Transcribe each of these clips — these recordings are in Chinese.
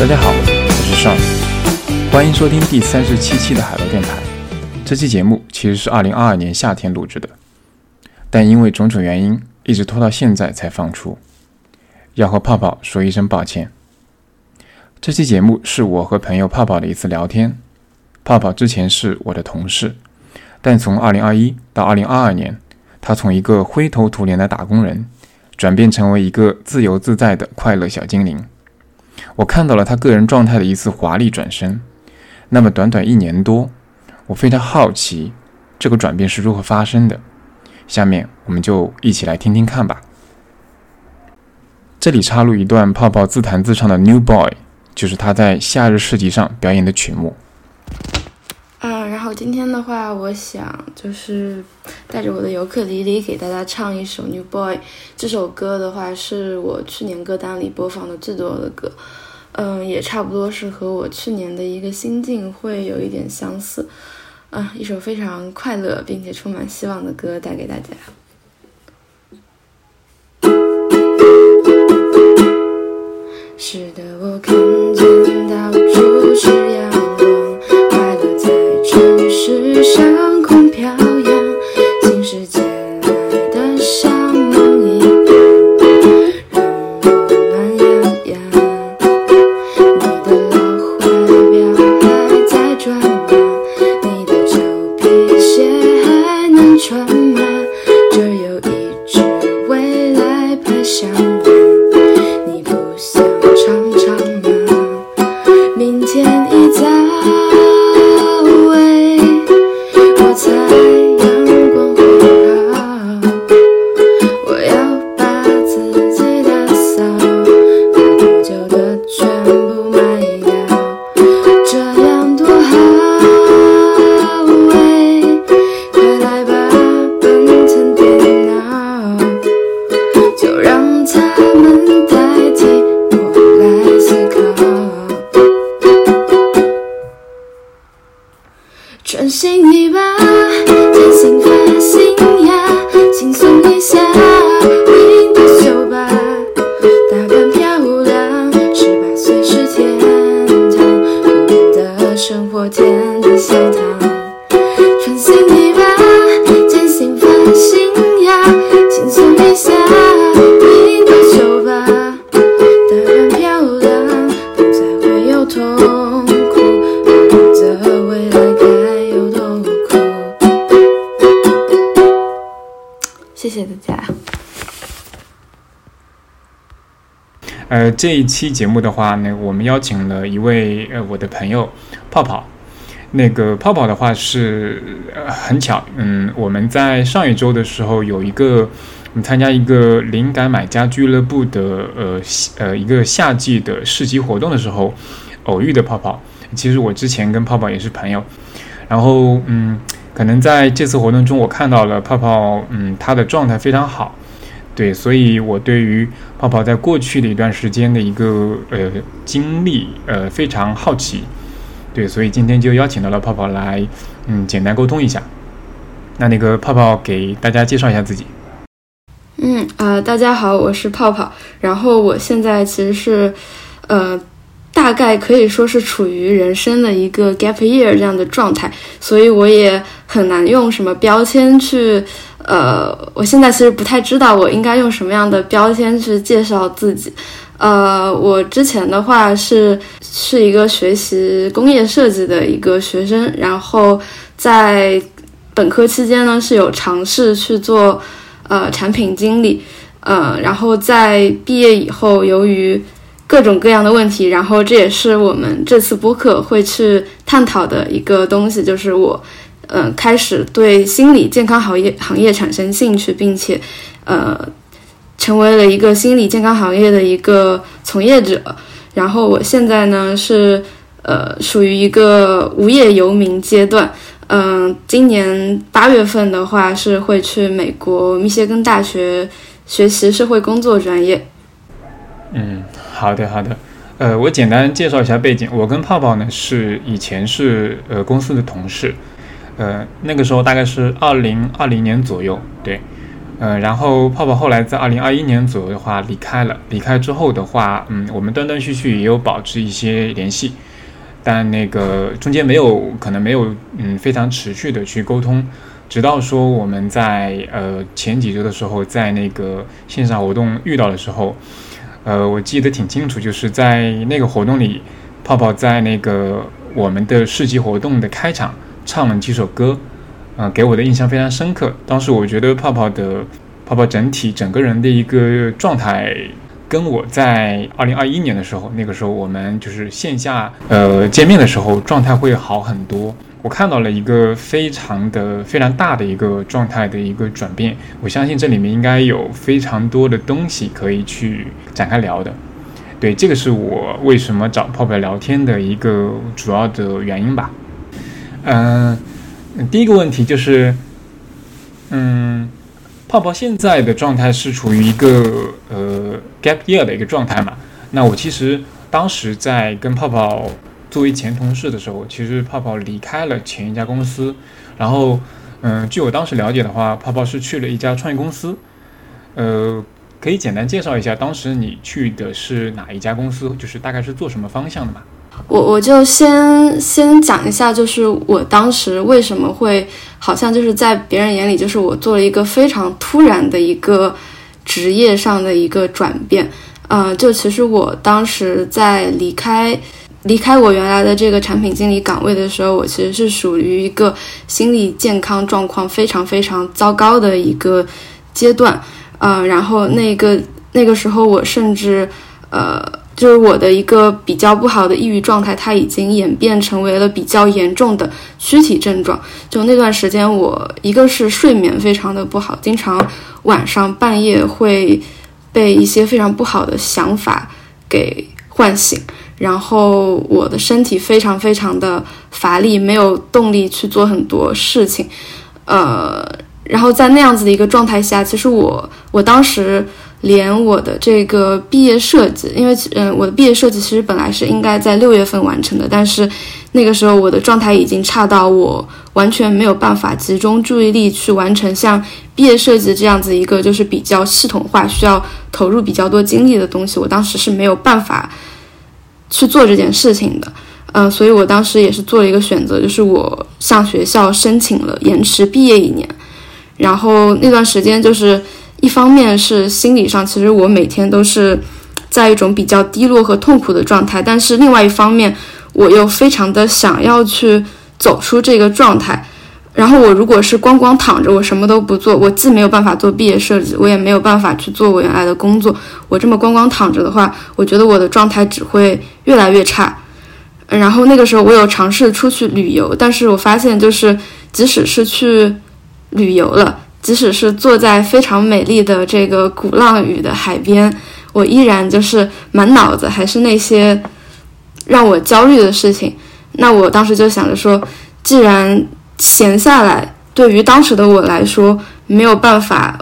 大家好，我是尚，欢迎收听第三十七期的海螺电台。这期节目其实是二零二二年夏天录制的，但因为种种原因，一直拖到现在才放出，要和泡泡说一声抱歉。这期节目是我和朋友泡泡的一次聊天。泡泡之前是我的同事，但从二零二一到二零二二年，他从一个灰头土脸的打工人，转变成为一个自由自在的快乐小精灵。我看到了他个人状态的一次华丽转身。那么短短一年多，我非常好奇这个转变是如何发生的。下面我们就一起来听听看吧。这里插入一段泡泡自弹自唱的《New Boy》，就是他在夏日市集上表演的曲目。嗯，然后今天的话，我想就是带着我的尤克里里给大家唱一首《New Boy》。这首歌的话，是我去年歌单里播放的最多的歌。嗯，也差不多是和我去年的一个心境会有一点相似，啊，一首非常快乐并且充满希望的歌带给大家。是的，我看见到处是阳光，快乐在城市上这一期节目的话呢，我们邀请了一位呃我的朋友泡泡。那个泡泡的话是呃很巧，嗯，我们在上一周的时候有一个我们参加一个灵感买家俱乐部的呃呃一个夏季的市集活动的时候偶遇的泡泡。其实我之前跟泡泡也是朋友，然后嗯，可能在这次活动中我看到了泡泡，嗯，他的状态非常好。对，所以我对于泡泡在过去的一段时间的一个呃经历呃非常好奇，对，所以今天就邀请到了泡泡来，嗯，简单沟通一下。那那个泡泡给大家介绍一下自己。嗯呃，大家好，我是泡泡。然后我现在其实是，呃，大概可以说是处于人生的一个 gap year 这样的状态，所以我也很难用什么标签去，呃，我现在其实不太知道我应该用什么样的标签去介绍自己。呃，我之前的话是是一个学习工业设计的一个学生，然后在本科期间呢是有尝试去做呃产品经理，呃，然后在毕业以后，由于各种各样的问题，然后这也是我们这次播客会去探讨的一个东西，就是我嗯、呃开始对心理健康行业行业产生兴趣，并且呃成为了一个心理健康行业的一个从业者。然后我现在呢是呃属于一个无业游民阶段。嗯，今年八月份的话是会去美国密歇根大学学习社会工作专业。嗯，好的好的。呃，我简单介绍一下背景。我跟泡泡呢是以前是呃公司的同事，呃那个时候大概是二零二零年左右，对。呃，然后泡泡后来在二零二一年左右的话离开了，离开之后的话，嗯，我们断断续续也有保持一些联系，但那个中间没有可能没有嗯非常持续的去沟通，直到说我们在呃前几周的时候在那个线上活动遇到的时候，呃，我记得挺清楚，就是在那个活动里，泡泡在那个我们的市集活动的开场唱了几首歌。啊，给我的印象非常深刻。当时我觉得泡泡的泡泡整体整个人的一个状态，跟我在二零二一年的时候，那个时候我们就是线下呃见面的时候，状态会好很多。我看到了一个非常的非常大的一个状态的一个转变。我相信这里面应该有非常多的东西可以去展开聊的。对，这个是我为什么找泡泡聊天的一个主要的原因吧。嗯。第一个问题就是，嗯，泡泡现在的状态是处于一个呃 gap year 的一个状态嘛？那我其实当时在跟泡泡作为前同事的时候，其实泡泡离开了前一家公司，然后嗯，据我当时了解的话，泡泡是去了一家创业公司，呃，可以简单介绍一下当时你去的是哪一家公司，就是大概是做什么方向的嘛？我我就先先讲一下，就是我当时为什么会好像就是在别人眼里，就是我做了一个非常突然的一个职业上的一个转变。嗯，就其实我当时在离开离开我原来的这个产品经理岗位的时候，我其实是属于一个心理健康状况非常非常糟糕的一个阶段。嗯，然后那个那个时候我甚至呃。就是我的一个比较不好的抑郁状态，它已经演变成为了比较严重的躯体症状。就那段时间，我一个是睡眠非常的不好，经常晚上半夜会被一些非常不好的想法给唤醒，然后我的身体非常非常的乏力，没有动力去做很多事情。呃，然后在那样子的一个状态下，其实我我当时。连我的这个毕业设计，因为嗯，我的毕业设计其实本来是应该在六月份完成的，但是那个时候我的状态已经差到我完全没有办法集中注意力去完成像毕业设计这样子一个就是比较系统化、需要投入比较多精力的东西，我当时是没有办法去做这件事情的。嗯，所以我当时也是做了一个选择，就是我向学校申请了延迟毕业一年，然后那段时间就是。一方面是心理上，其实我每天都是在一种比较低落和痛苦的状态，但是另外一方面，我又非常的想要去走出这个状态。然后我如果是光光躺着，我什么都不做，我既没有办法做毕业设计，我也没有办法去做我原来的工作。我这么光光躺着的话，我觉得我的状态只会越来越差。然后那个时候我有尝试出去旅游，但是我发现就是即使是去旅游了。即使是坐在非常美丽的这个鼓浪屿的海边，我依然就是满脑子还是那些让我焦虑的事情。那我当时就想着说，既然闲下来对于当时的我来说没有办法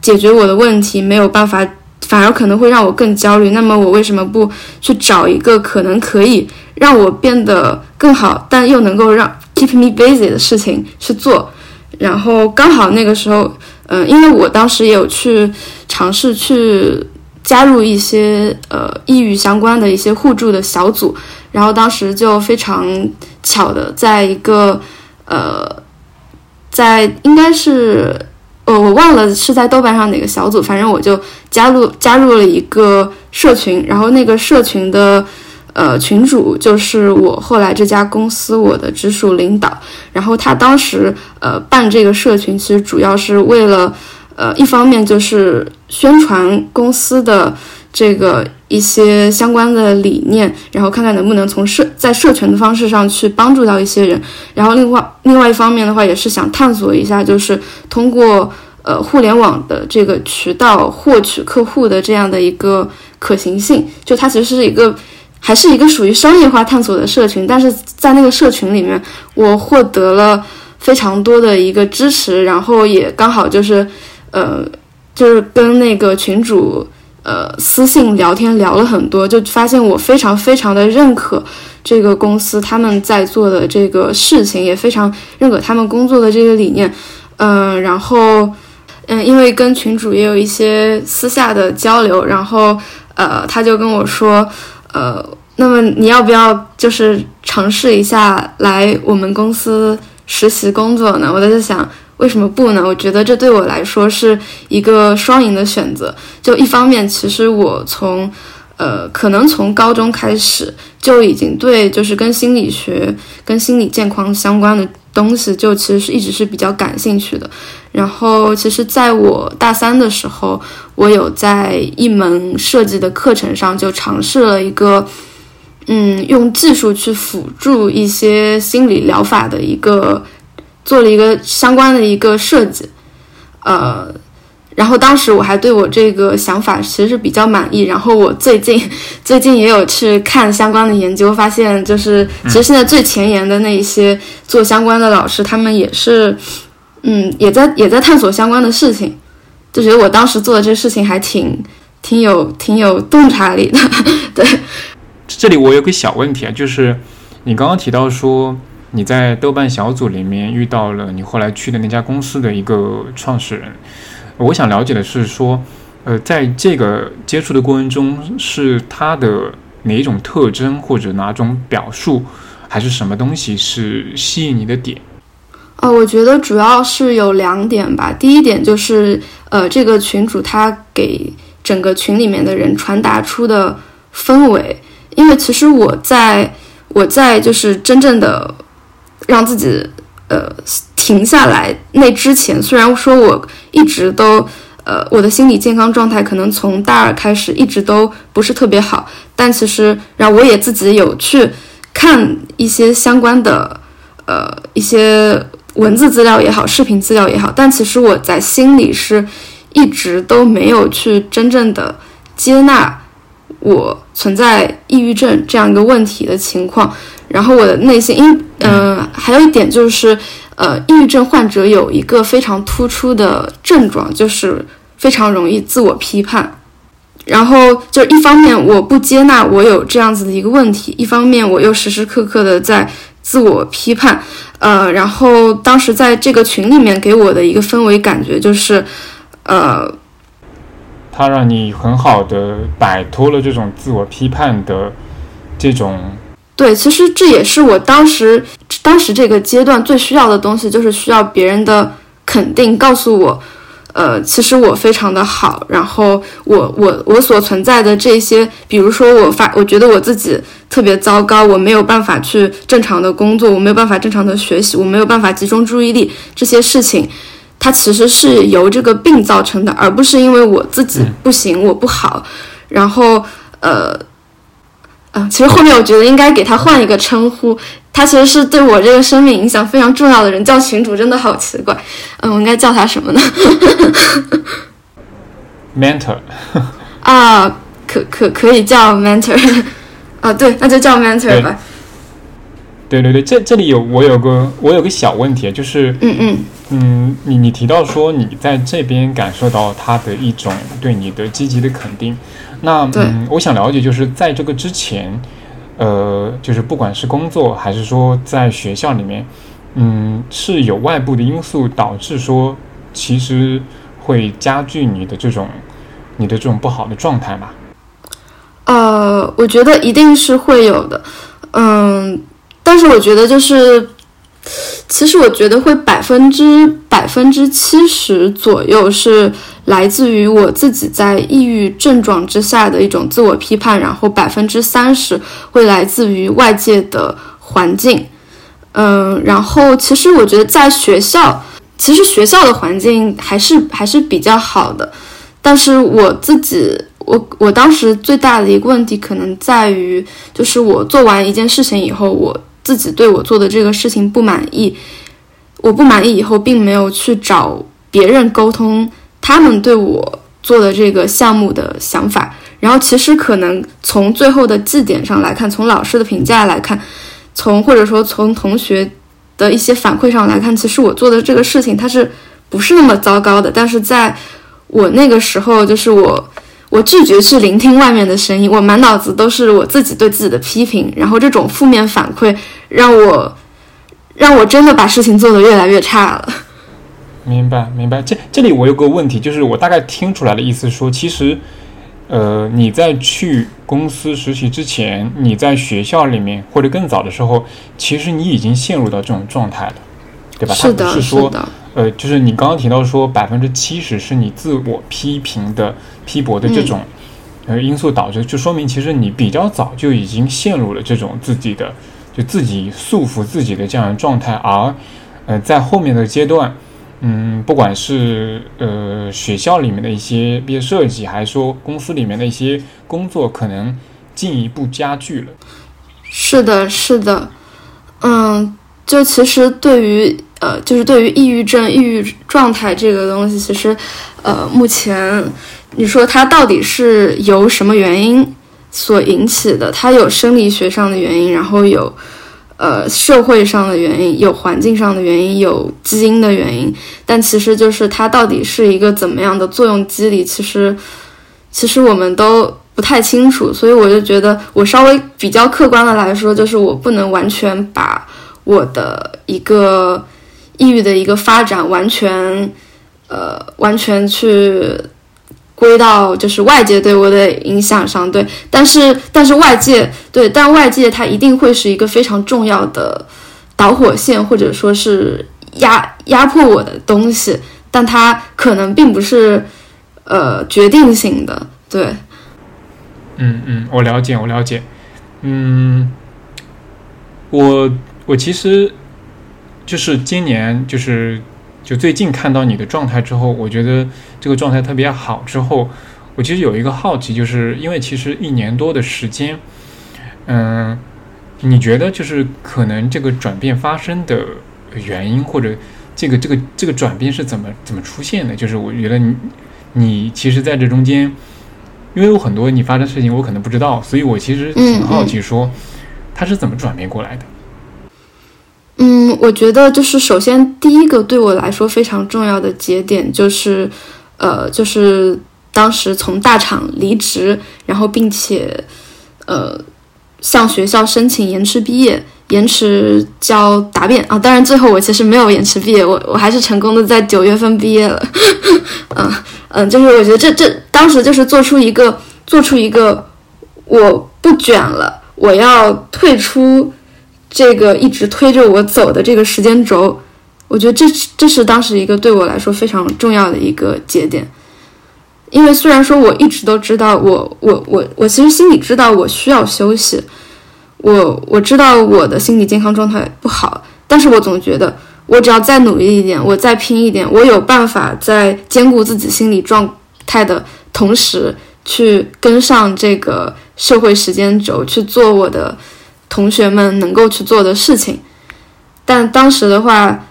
解决我的问题，没有办法，反而可能会让我更焦虑。那么我为什么不去找一个可能可以让我变得更好，但又能够让 keep me busy 的事情去做？然后刚好那个时候，嗯，因为我当时也有去尝试去加入一些呃抑郁相关的一些互助的小组，然后当时就非常巧的在一个呃，在应该是呃我忘了是在豆瓣上哪个小组，反正我就加入加入了一个社群，然后那个社群的。呃，群主就是我后来这家公司我的直属领导，然后他当时呃办这个社群，其实主要是为了呃一方面就是宣传公司的这个一些相关的理念，然后看看能不能从社在社群的方式上去帮助到一些人，然后另外另外一方面的话，也是想探索一下，就是通过呃互联网的这个渠道获取客户的这样的一个可行性，就它其实是一个。还是一个属于商业化探索的社群，但是在那个社群里面，我获得了非常多的一个支持，然后也刚好就是，呃，就是跟那个群主呃私信聊天聊了很多，就发现我非常非常的认可这个公司他们在做的这个事情，也非常认可他们工作的这个理念，嗯，然后。嗯，因为跟群主也有一些私下的交流，然后呃，他就跟我说，呃，那么你要不要就是尝试一下来我们公司实习工作呢？我在想，为什么不呢？我觉得这对我来说是一个双赢的选择。就一方面，其实我从呃，可能从高中开始就已经对就是跟心理学、跟心理健康相关的东西，就其实是一直是比较感兴趣的。然后，其实在我大三的时候，我有在一门设计的课程上就尝试了一个，嗯，用技术去辅助一些心理疗法的一个，做了一个相关的一个设计，呃。然后当时我还对我这个想法其实是比较满意。然后我最近最近也有去看相关的研究，发现就是其实现在最前沿的那一些做相关的老师，他们也是，嗯，也在也在探索相关的事情，就觉得我当时做的这事情还挺挺有挺有洞察力的。对，这里我有个小问题啊，就是你刚刚提到说你在豆瓣小组里面遇到了你后来去的那家公司的一个创始人。我想了解的是说，呃，在这个接触的过程中，是他的哪一种特征或者哪种表述，还是什么东西是吸引你的点？呃，我觉得主要是有两点吧。第一点就是，呃，这个群主他给整个群里面的人传达出的氛围，因为其实我在我在就是真正的让自己。呃，停下来那之前，虽然说我一直都，呃，我的心理健康状态可能从大二开始一直都不是特别好，但其实，然后我也自己有去看一些相关的，呃，一些文字资料也好，视频资料也好，但其实我在心里是一直都没有去真正的接纳我存在抑郁症这样一个问题的情况。然后我的内心，因嗯，还有一点就是，呃，抑郁症患者有一个非常突出的症状，就是非常容易自我批判。然后就一方面我不接纳我有这样子的一个问题，一方面我又时时刻刻的在自我批判。呃，然后当时在这个群里面给我的一个氛围感觉就是，呃，他让你很好的摆脱了这种自我批判的这种。对，其实这也是我当时当时这个阶段最需要的东西，就是需要别人的肯定，告诉我，呃，其实我非常的好，然后我我我所存在的这些，比如说我发，我觉得我自己特别糟糕，我没有办法去正常的工作，我没有办法正常的学习，我没有办法集中注意力，这些事情，它其实是由这个病造成的，而不是因为我自己不行，我不好，然后呃。啊，其实后面我觉得应该给他换一个称呼，他其实是对我这个生命影响非常重要的人，叫群主真的好奇怪。嗯，我应该叫他什么呢？Mentor。啊，可可可以叫 Mentor。啊，对，那就叫 Mentor 吧。对对对，这这里有我有个我有个小问题，就是嗯嗯嗯，你你提到说你在这边感受到他的一种对你的积极的肯定。那嗯，我想了解，就是在这个之前，呃，就是不管是工作还是说在学校里面，嗯，是有外部的因素导致说，其实会加剧你的这种你的这种不好的状态吧？呃，我觉得一定是会有的，嗯，但是我觉得就是。其实我觉得会百分之百分之七十左右是来自于我自己在抑郁症状之下的一种自我批判，然后百分之三十会来自于外界的环境。嗯，然后其实我觉得在学校，其实学校的环境还是还是比较好的，但是我自己，我我当时最大的一个问题可能在于，就是我做完一件事情以后，我。自己对我做的这个事情不满意，我不满意以后，并没有去找别人沟通他们对我做的这个项目的想法。然后，其实可能从最后的绩点上来看，从老师的评价来看，从或者说从同学的一些反馈上来看，其实我做的这个事情它是不是那么糟糕的。但是在我那个时候，就是我。我拒绝去聆听外面的声音，我满脑子都是我自己对自己的批评，然后这种负面反馈让我，让我真的把事情做得越来越差了。明白，明白。这这里我有个问题，就是我大概听出来的意思说，其实，呃，你在去公司实习之前，你在学校里面或者更早的时候，其实你已经陷入到这种状态了，对吧？是的，是说，的。呃，就是你刚刚提到说，百分之七十是你自我批评的、批驳的这种呃因素导致，就说明其实你比较早就已经陷入了这种自己的就自己束缚自己的这样的状态，而呃在后面的阶段。嗯，不管是呃学校里面的一些毕业设计，还是说公司里面的一些工作，可能进一步加剧了。是的，是的，嗯，就其实对于呃，就是对于抑郁症、抑郁状态这个东西，其实呃，目前你说它到底是由什么原因所引起的？它有生理学上的原因，然后有。呃，社会上的原因有，环境上的原因有，基因的原因，但其实就是它到底是一个怎么样的作用机理，其实其实我们都不太清楚，所以我就觉得我稍微比较客观的来说，就是我不能完全把我的一个抑郁的一个发展完全呃完全去。归到就是外界对我的影响上，对，但是但是外界对，但外界它一定会是一个非常重要的导火线，或者说是压压迫我的东西，但它可能并不是呃决定性的，对。嗯嗯，我了解，我了解。嗯，我我其实就是今年就是。就最近看到你的状态之后，我觉得这个状态特别好。之后，我其实有一个好奇，就是因为其实一年多的时间，嗯，你觉得就是可能这个转变发生的原因，或者这个这个这个转变是怎么怎么出现的？就是我觉得你你其实在这中间，因为有很多你发生事情我可能不知道，所以我其实挺好奇说他是怎么转变过来的。嗯我觉得就是首先第一个对我来说非常重要的节点就是，呃，就是当时从大厂离职，然后并且，呃，向学校申请延迟毕业，延迟交答辩啊。当然最后我其实没有延迟毕业，我我还是成功的在九月份毕业了。嗯嗯，就是我觉得这这当时就是做出一个做出一个我不卷了，我要退出。这个一直推着我走的这个时间轴，我觉得这这是当时一个对我来说非常重要的一个节点。因为虽然说我一直都知道，我我我我其实心里知道我需要休息，我我知道我的心理健康状态不好，但是我总觉得我只要再努力一点，我再拼一点，我有办法在兼顾自己心理状态的同时，去跟上这个社会时间轴，去做我的。同学们能够去做的事情，但当时的话，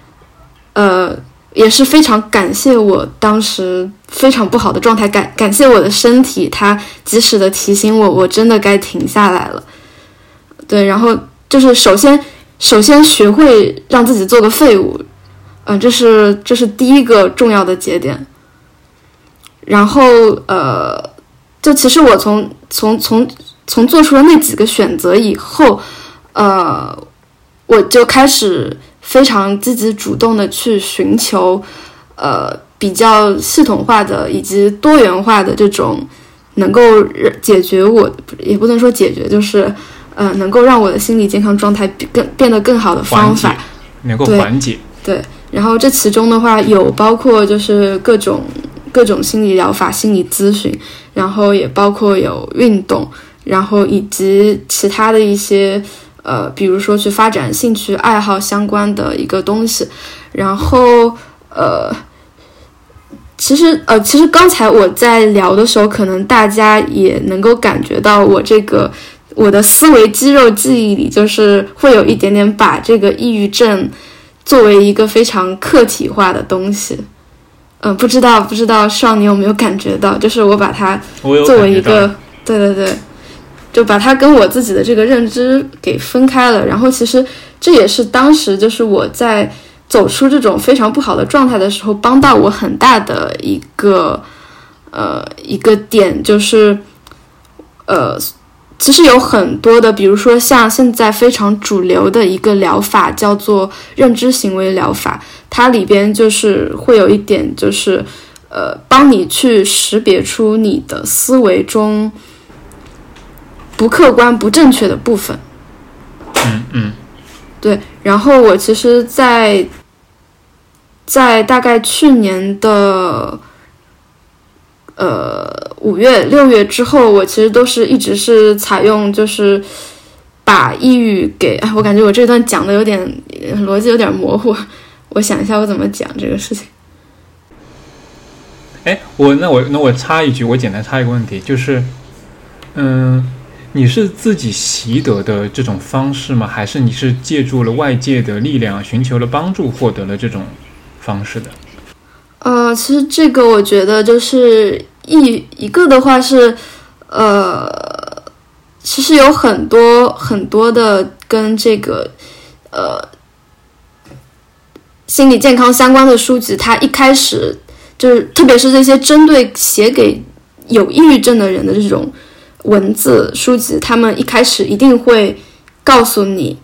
呃，也是非常感谢我当时非常不好的状态，感感谢我的身体，它及时的提醒我，我真的该停下来了。对，然后就是首先，首先学会让自己做个废物，嗯，这是这是第一个重要的节点。然后，呃，就其实我从从从。从做出了那几个选择以后，呃，我就开始非常积极主动的去寻求，呃，比较系统化的以及多元化的这种能够解决我，也不能说解决，就是呃，能够让我的心理健康状态更变得更好的方法，能够缓解。对，然后这其中的话有包括就是各种各种心理疗法、心理咨询，然后也包括有运动。然后以及其他的一些，呃，比如说去发展兴趣爱好相关的一个东西，然后呃，其实呃，其实刚才我在聊的时候，可能大家也能够感觉到我这个我的思维肌肉记忆里，就是会有一点点把这个抑郁症作为一个非常客体化的东西。嗯，不知道不知道少你有没有感觉到，就是我把它作为一个，对对对。就把它跟我自己的这个认知给分开了，然后其实这也是当时就是我在走出这种非常不好的状态的时候，帮到我很大的一个呃一个点，就是呃其实有很多的，比如说像现在非常主流的一个疗法叫做认知行为疗法，它里边就是会有一点就是呃，帮你去识别出你的思维中不客观、不正确的部分。嗯嗯，对。然后我其实，在在大概去年的。呃，五月、六月之后，我其实都是一直是采用，就是把抑郁给……哎，我感觉我这段讲的有点逻辑有点模糊，我想一下我怎么讲这个事情。哎，我那我那我插一句，我简单插一个问题，就是，嗯，你是自己习得的这种方式吗？还是你是借助了外界的力量，寻求了帮助，获得了这种方式的？呃，其实这个我觉得就是一一个的话是，呃，其实有很多很多的跟这个呃心理健康相关的书籍，它一开始就是，特别是这些针对写给有抑郁症的人的这种文字书籍，他们一开始一定会告诉你，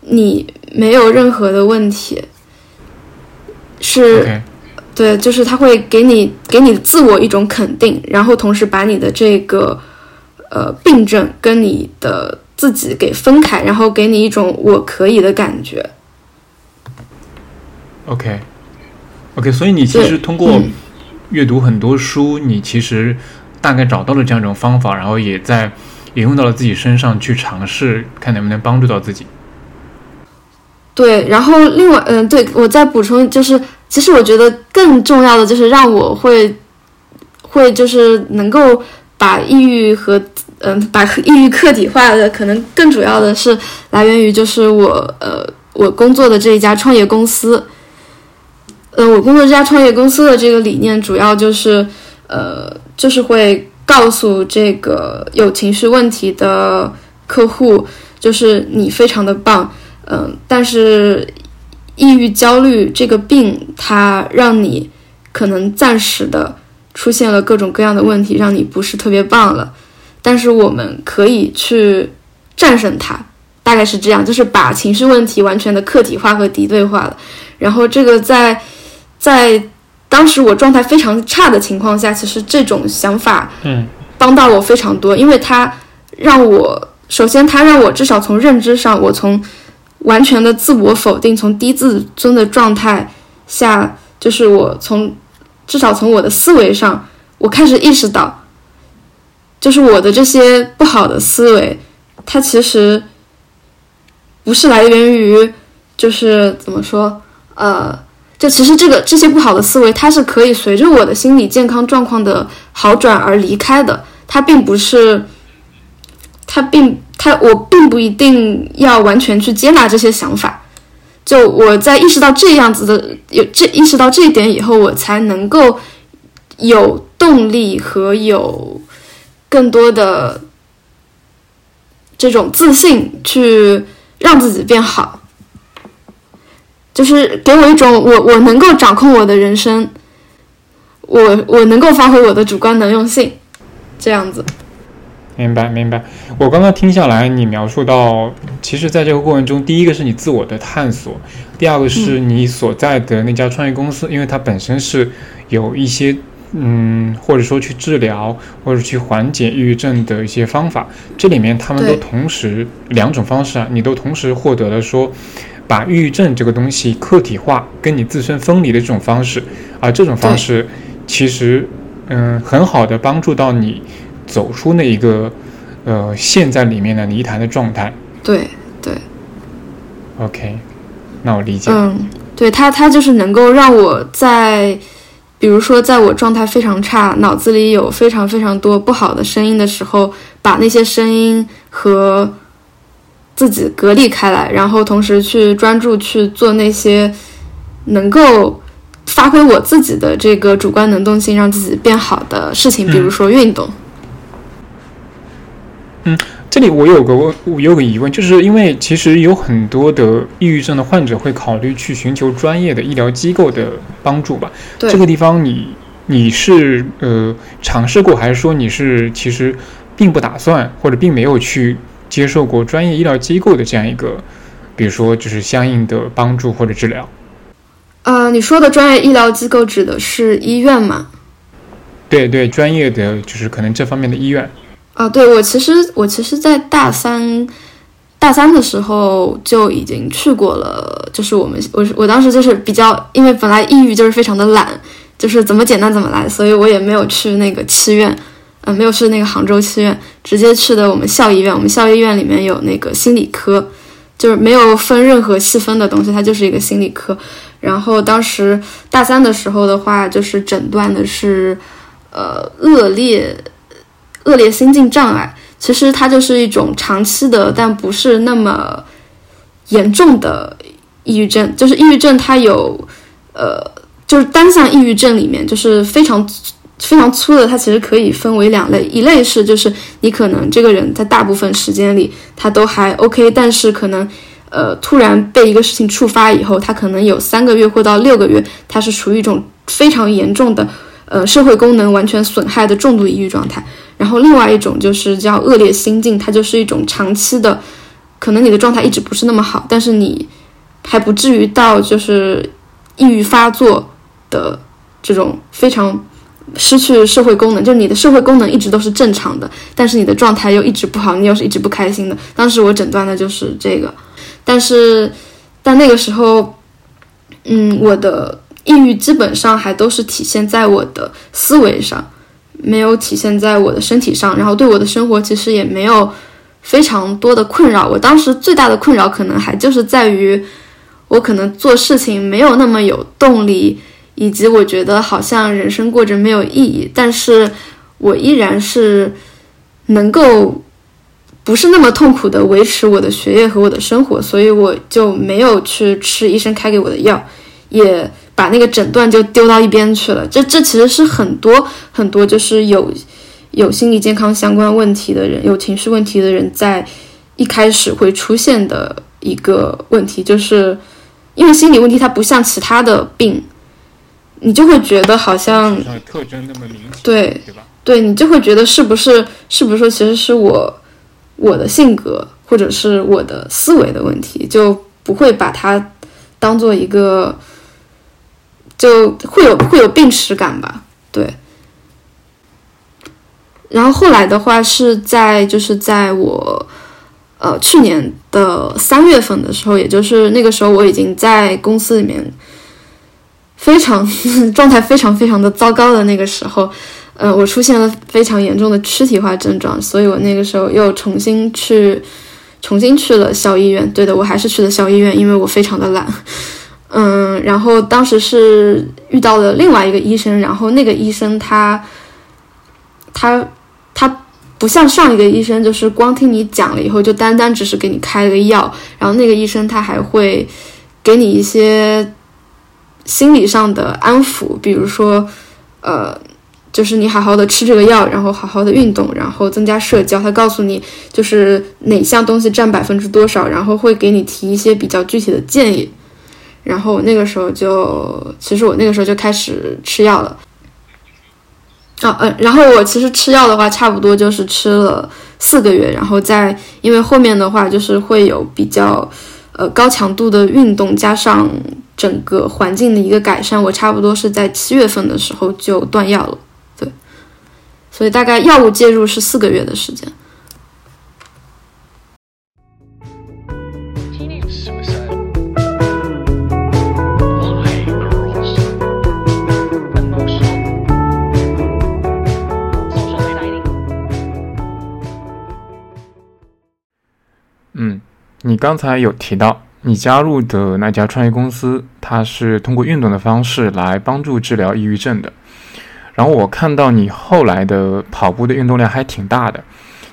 你没有任何的问题，是。对，就是他会给你给你自我一种肯定，然后同时把你的这个呃病症跟你的自己给分开，然后给你一种我可以的感觉。OK，OK，所以你其实通过阅读很多书，你其实大概找到了这样一种方法，然后也在也用到了自己身上去尝试，看能不能帮助到自己。对，然后另外，嗯，对我再补充就是。其实我觉得更重要的就是让我会，会就是能够把抑郁和嗯把抑郁客体化的，可能更主要的是来源于就是我呃我工作的这一家创业公司，呃我工作这家创业公司的这个理念主要就是呃就是会告诉这个有情绪问题的客户，就是你非常的棒，嗯，但是。抑郁、焦虑这个病，它让你可能暂时的出现了各种各样的问题，让你不是特别棒了。但是我们可以去战胜它，大概是这样，就是把情绪问题完全的客体化和敌对化了。然后这个在在当时我状态非常差的情况下，其实这种想法嗯帮到我非常多，因为它让我首先它让我至少从认知上，我从。完全的自我否定，从低自尊的状态下，就是我从至少从我的思维上，我开始意识到，就是我的这些不好的思维，它其实不是来源于，就是怎么说，呃，就其实这个这些不好的思维，它是可以随着我的心理健康状况的好转而离开的，它并不是，它并。他，我并不一定要完全去接纳这些想法。就我在意识到这样子的，有这意识到这一点以后，我才能够有动力和有更多的这种自信去让自己变好。就是给我一种，我我能够掌控我的人生，我我能够发挥我的主观能用性，这样子。明白，明白。我刚刚听下来，你描述到，其实在这个过程中，第一个是你自我的探索，第二个是你所在的那家创业公司，因为它本身是有一些，嗯，或者说去治疗或者去缓解抑郁症的一些方法，这里面他们都同时两种方式啊，你都同时获得了说，把抑郁症这个东西客体化，跟你自身分离的这种方式，而这种方式其实，嗯，很好的帮助到你。走出那一个，呃，陷在里面的泥潭的状态。对对。OK，那我理解。嗯，对他，他就是能够让我在，比如说，在我状态非常差、脑子里有非常非常多不好的声音的时候，把那些声音和自己隔离开来，然后同时去专注去做那些能够发挥我自己的这个主观能动性，让自己变好的事情，比如说运动。嗯，这里我有个问，我有个疑问，就是因为其实有很多的抑郁症的患者会考虑去寻求专业的医疗机构的帮助吧？对，这个地方你你是呃尝试过，还是说你是其实并不打算或者并没有去接受过专业医疗机构的这样一个，比如说就是相应的帮助或者治疗。呃，你说的专业医疗机构指的是医院吗？对对，专业的就是可能这方面的医院。啊，对我其实我其实，在大三大三的时候就已经去过了，就是我们我我当时就是比较，因为本来抑郁就是非常的懒，就是怎么简单怎么来，所以我也没有去那个七院，嗯，没有去那个杭州七院，直接去的我们校医院。我们校医院里面有那个心理科，就是没有分任何细分的东西，它就是一个心理科。然后当时大三的时候的话，就是诊断的是，呃，恶劣恶劣心境障碍。其实它就是一种长期的，但不是那么严重的抑郁症。就是抑郁症，它有，呃，就是单向抑郁症里面，就是非常非常粗的，它其实可以分为两类。一类是就是你可能这个人在大部分时间里他都还 OK，但是可能。呃，突然被一个事情触发以后，他可能有三个月或到六个月，他是处于一种非常严重的，呃，社会功能完全损害的重度抑郁状态。然后另外一种就是叫恶劣心境，它就是一种长期的，可能你的状态一直不是那么好，但是你还不至于到就是抑郁发作的这种非常失去社会功能，就是你的社会功能一直都是正常的，但是你的状态又一直不好，你又是一直不开心的。当时我诊断的就是这个。但是，但那个时候，嗯，我的抑郁基本上还都是体现在我的思维上，没有体现在我的身体上。然后对我的生活其实也没有非常多的困扰。我当时最大的困扰可能还就是在于，我可能做事情没有那么有动力，以及我觉得好像人生过着没有意义。但是我依然是能够。不是那么痛苦的维持我的学业和我的生活，所以我就没有去吃医生开给我的药，也把那个诊断就丢到一边去了。这这其实是很多很多就是有有心理健康相关问题的人，有情绪问题的人在一开始会出现的一个问题，就是因为心理问题它不像其他的病，你就会觉得好像特征那么明显，对对吧？对你就会觉得是不是是不是说其实是我。我的性格或者是我的思维的问题，就不会把它当做一个，就会有会有病耻感吧？对。然后后来的话是在就是在我呃去年的三月份的时候，也就是那个时候我已经在公司里面非常 状态非常非常的糟糕的那个时候。呃，我出现了非常严重的躯体化症状，所以我那个时候又重新去，重新去了校医院。对的，我还是去了校医院，因为我非常的懒。嗯，然后当时是遇到了另外一个医生，然后那个医生他，他，他不像上一个医生，就是光听你讲了以后，就单单只是给你开了个药，然后那个医生他还会给你一些心理上的安抚，比如说，呃。就是你好好的吃这个药，然后好好的运动，然后增加社交。他告诉你就是哪项东西占百分之多少，然后会给你提一些比较具体的建议。然后那个时候就，其实我那个时候就开始吃药了。啊，嗯，然后我其实吃药的话，差不多就是吃了四个月，然后再因为后面的话就是会有比较呃高强度的运动，加上整个环境的一个改善，我差不多是在七月份的时候就断药了。对所以大概药物介入是四个月的时间。嗯，你刚才有提到你加入的那家创业公司，它是通过运动的方式来帮助治疗抑郁症的。然后我看到你后来的跑步的运动量还挺大的，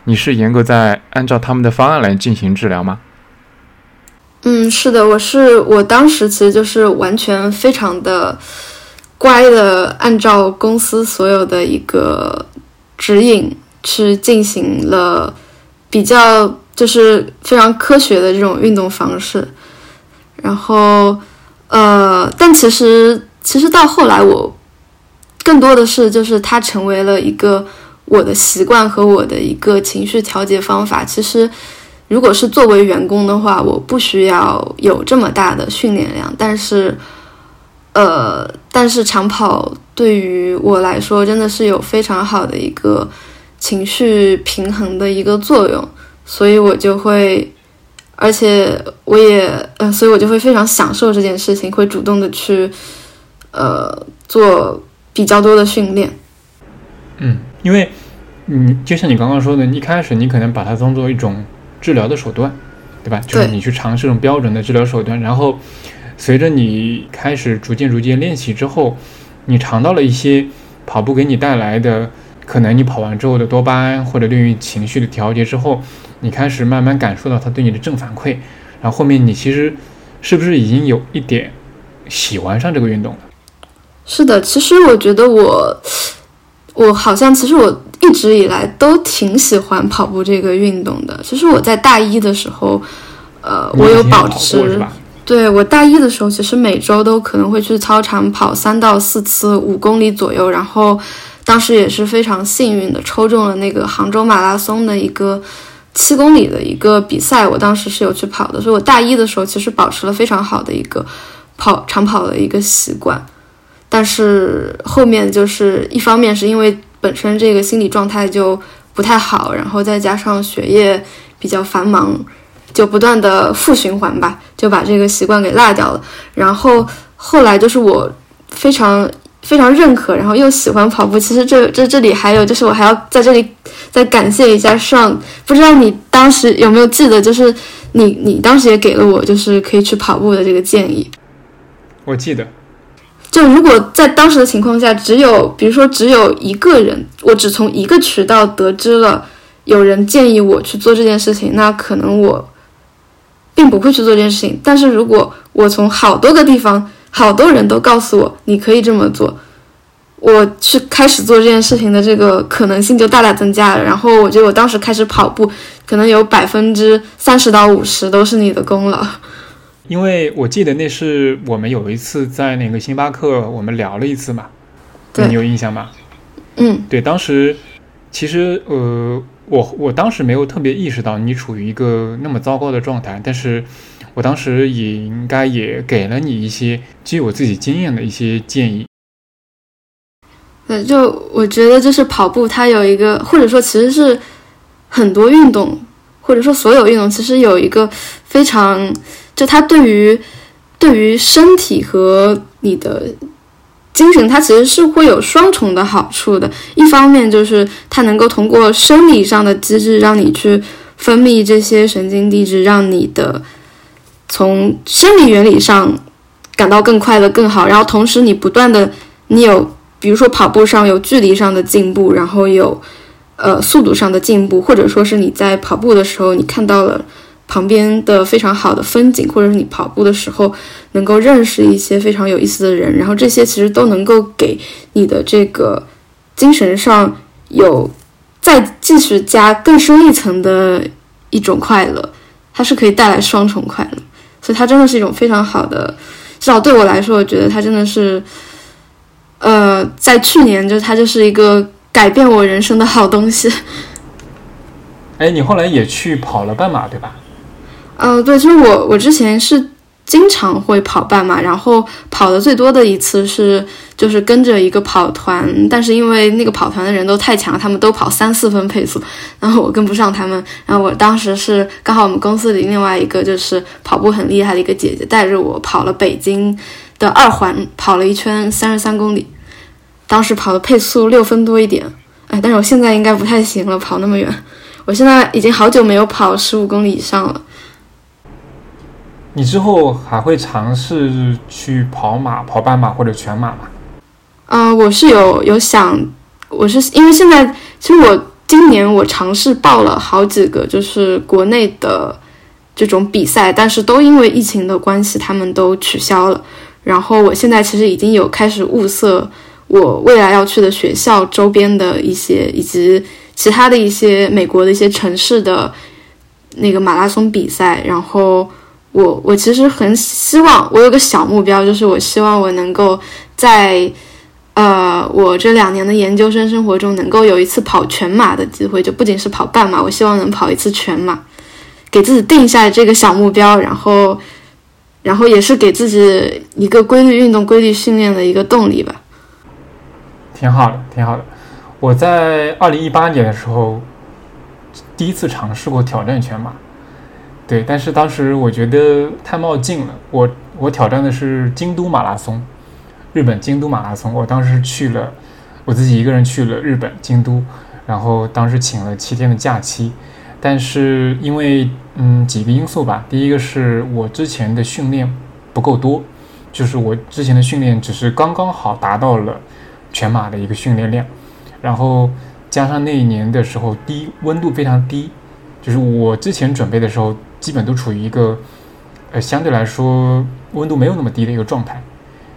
你是严格在按照他们的方案来进行治疗吗？嗯，是的，我是我当时其实就是完全非常的乖的，按照公司所有的一个指引去进行了比较就是非常科学的这种运动方式。然后呃，但其实其实到后来我。更多的是，就是它成为了一个我的习惯和我的一个情绪调节方法。其实，如果是作为员工的话，我不需要有这么大的训练量，但是，呃，但是长跑对于我来说真的是有非常好的一个情绪平衡的一个作用，所以我就会。而且我也，呃，所以我就会非常享受这件事情，会主动的去，呃，做比较多的训练。嗯，因为，你就像你刚刚说的，一开始你可能把它当做一种治疗的手段，对吧？就是你去尝试这种标准的治疗手段，然后随着你开始逐渐逐渐练习之后，你尝到了一些跑步给你带来的，可能你跑完之后的多巴胺或者对于情绪的调节之后。你开始慢慢感受到他对你的正反馈，然后后面你其实是不是已经有一点喜欢上这个运动了？是的，其实我觉得我我好像其实我一直以来都挺喜欢跑步这个运动的。其实我在大一的时候，呃，我有保持，对我大一的时候，其实每周都可能会去操场跑三到四次，五公里左右。然后当时也是非常幸运的抽中了那个杭州马拉松的一个。七公里的一个比赛，我当时是有去跑的，所以我大一的时候其实保持了非常好的一个跑长跑的一个习惯。但是后面就是一方面是因为本身这个心理状态就不太好，然后再加上学业比较繁忙，就不断的负循环吧，就把这个习惯给落掉了。然后后来就是我非常。非常认可，然后又喜欢跑步。其实这这这里还有，就是我还要在这里再感谢一下上。不知道你当时有没有记得，就是你你当时也给了我就是可以去跑步的这个建议。我记得。就如果在当时的情况下，只有比如说只有一个人，我只从一个渠道得知了有人建议我去做这件事情，那可能我并不会去做这件事情。但是如果我从好多个地方。好多人都告诉我你可以这么做，我去开始做这件事情的这个可能性就大大增加了。然后我觉得我当时开始跑步，可能有百分之三十到五十都是你的功劳。因为我记得那是我们有一次在那个星巴克，我们聊了一次嘛，对你有印象吗？嗯，对，当时其实呃，我我当时没有特别意识到你处于一个那么糟糕的状态，但是。我当时也应该也给了你一些基于我自己经验的一些建议。对，就我觉得就是跑步，它有一个，或者说其实是很多运动，或者说所有运动，其实有一个非常，就它对于对于身体和你的精神，它其实是会有双重的好处的。一方面就是它能够通过生理上的机制让你去分泌这些神经递质，让你的从生理原理上感到更快乐、更好，然后同时你不断的，你有比如说跑步上有距离上的进步，然后有呃速度上的进步，或者说是你在跑步的时候你看到了旁边的非常好的风景，或者是你跑步的时候能够认识一些非常有意思的人，然后这些其实都能够给你的这个精神上有再继续加更深一层的一种快乐，它是可以带来双重快乐。所以它真的是一种非常好的，至少对我来说，我觉得它真的是，呃，在去年就它就是一个改变我人生的好东西。哎，你后来也去跑了半马，对吧？呃，对，就是我，我之前是。经常会跑半马，然后跑的最多的一次是就是跟着一个跑团，但是因为那个跑团的人都太强，他们都跑三四分配速，然后我跟不上他们。然后我当时是刚好我们公司里另外一个就是跑步很厉害的一个姐姐带着我跑了北京的二环，跑了一圈三十三公里，当时跑的配速六分多一点，哎，但是我现在应该不太行了，跑那么远，我现在已经好久没有跑十五公里以上了。你之后还会尝试去跑马、跑半马或者全马吗？嗯，我是有有想，我是因为现在其实我今年我尝试报了好几个就是国内的这种比赛，但是都因为疫情的关系，他们都取消了。然后我现在其实已经有开始物色我未来要去的学校周边的一些以及其他的一些美国的一些城市的那个马拉松比赛，然后。我我其实很希望，我有个小目标，就是我希望我能够在呃，我这两年的研究生生活中能够有一次跑全马的机会，就不仅是跑半马，我希望能跑一次全马，给自己定下这个小目标，然后，然后也是给自己一个规律运动、规律训练的一个动力吧。挺好的，挺好的。我在二零一八年的时候第一次尝试过挑战全马，对，但是当时我觉得太冒进了。我我挑战的是京都马拉松，日本京都马拉松。我当时去了，我自己一个人去了日本京都，然后当时请了七天的假期，但是因为嗯几个因素吧，第一个是我之前的训练不够多，就是我之前的训练只是刚刚好达到了。全马的一个训练量，然后加上那一年的时候低温度非常低，就是我之前准备的时候基本都处于一个呃相对来说温度没有那么低的一个状态，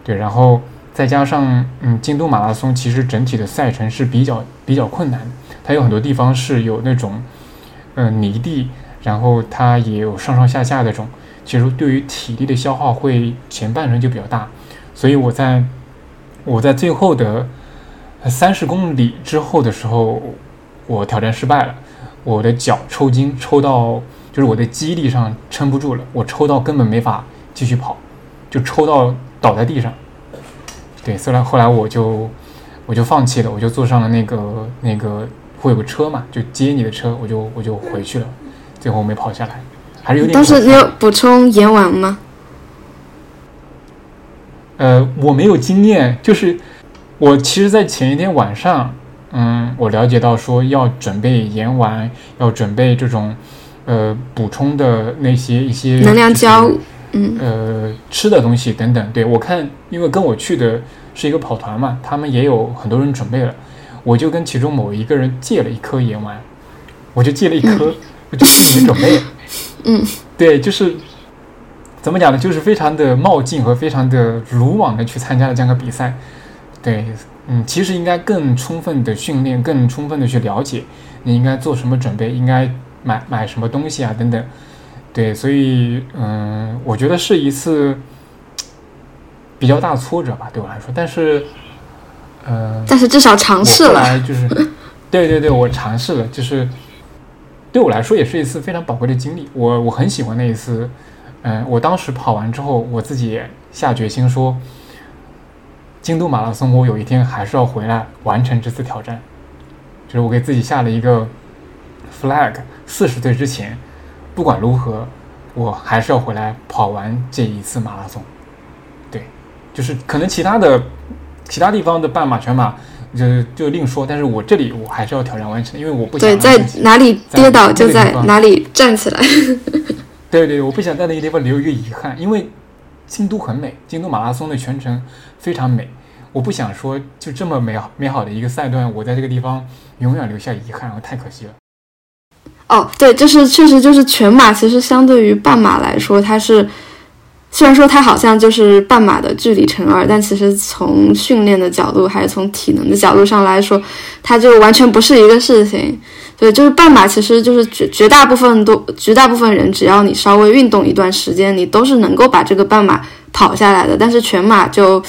对，然后再加上嗯京都马拉松其实整体的赛程是比较比较困难，它有很多地方是有那种嗯泥地，然后它也有上上下下那种，其实对于体力的消耗会前半程就比较大，所以我在。我在最后的三十公里之后的时候，我挑战失败了，我的脚抽筋，抽到就是我的肌力上撑不住了，我抽到根本没法继续跑，就抽到倒在地上。对，虽然后来我就我就放弃了，我就坐上了那个那个会有个车嘛，就接你的车，我就我就回去了，最后没跑下来，还是有点。当时你有补充盐丸吗？呃，我没有经验，就是我其实，在前一天晚上，嗯，我了解到说要准备盐丸，要准备这种呃补充的那些一些能量胶，嗯，呃，吃的东西等等。对我看，因为跟我去的是一个跑团嘛，他们也有很多人准备了，我就跟其中某一个人借了一颗盐丸，我就借了一颗，我就自己准备，嗯，对，就是。怎么讲呢？就是非常的冒进和非常的鲁莽的去参加了这样个比赛，对，嗯，其实应该更充分的训练，更充分的去了解，你应该做什么准备，应该买买什么东西啊，等等，对，所以，嗯，我觉得是一次比较大挫折吧，对我来说，但是，呃，但是至少尝试了，后来就是，对对对，我尝试了，就是对我来说也是一次非常宝贵的经历，我我很喜欢那一次。嗯，我当时跑完之后，我自己下决心说，京都马拉松，我有一天还是要回来完成这次挑战。就是我给自己下了一个 flag，四十岁之前，不管如何，我还是要回来跑完这一次马拉松。对，就是可能其他的其他地方的半马、全马就就另说，但是我这里我还是要挑战完成，因为我不想对在哪里跌倒就在哪里站起来。对对，我不想在那个地方留一个遗憾，因为京都很美，京都马拉松的全程非常美，我不想说就这么美好美好的一个赛段，我在这个地方永远留下遗憾，太可惜了。哦，对，就是确实就是全马，其实相对于半马来说，它是虽然说它好像就是半马的距离乘二，但其实从训练的角度还是从体能的角度上来说，它就完全不是一个事情。对，就是半马，其实就是绝绝大部分都绝大部分人，只要你稍微运动一段时间，你都是能够把这个半马跑下来的。但是全马就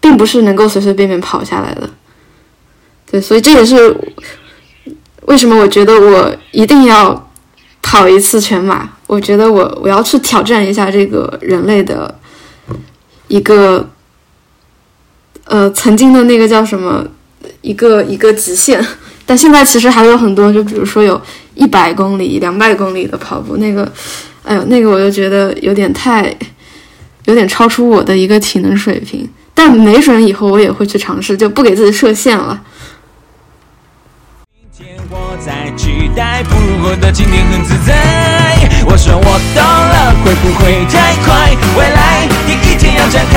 并不是能够随随便便跑下来的。对，所以这也是为什么我觉得我一定要跑一次全马。我觉得我我要去挑战一下这个人类的一个呃曾经的那个叫什么一个一个极限。但现在其实还有很多，就比如说有一百公里、两百公里的跑步，那个，哎呦，那个我就觉得有点太，有点超出我的一个体能水平。但没准以后我也会去尝试，就不给自己设限了。我在期待，不过的今天很自在。我说我懂了，会不会太快？未来第一天要展开，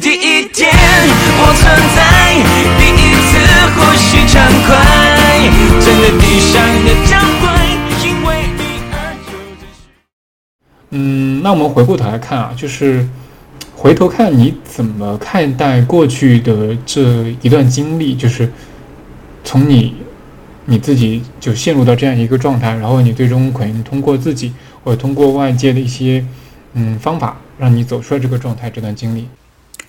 第一天我存在，第一次。呼吸畅快，真的地上的将会因为你而有嗯，那我们回过头来看啊，就是回头看你怎么看待过去的这一段经历，就是从你你自己就陷入到这样一个状态，然后你最终可能通过自己或者通过外界的一些嗯方法，让你走出来这个状态，这段经历。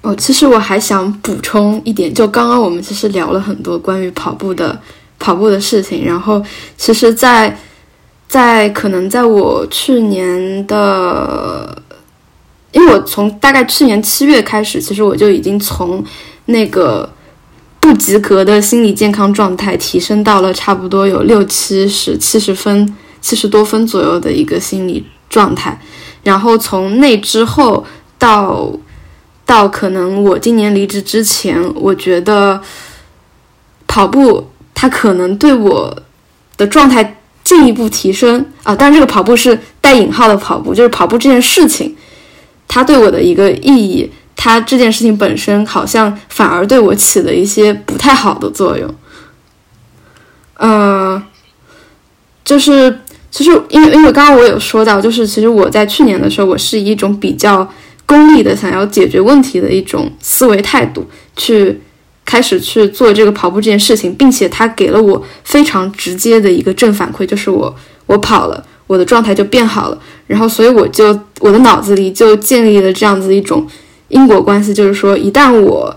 哦，其实我还想补充一点，就刚刚我们其实聊了很多关于跑步的跑步的事情，然后其实，在在可能在我去年的，因为我从大概去年七月开始，其实我就已经从那个不及格的心理健康状态提升到了差不多有六七十、七十分、七十多分左右的一个心理状态，然后从那之后到。到可能我今年离职之前，我觉得跑步它可能对我的状态进一步提升啊，当然这个跑步是带引号的跑步，就是跑步这件事情，它对我的一个意义，它这件事情本身好像反而对我起了一些不太好的作用。嗯，就是其实因为因为刚刚我有说到，就是其实我在去年的时候，我是一种比较。功利的想要解决问题的一种思维态度，去开始去做这个跑步这件事情，并且他给了我非常直接的一个正反馈，就是我我跑了，我的状态就变好了。然后，所以我就我的脑子里就建立了这样子一种因果关系，就是说，一旦我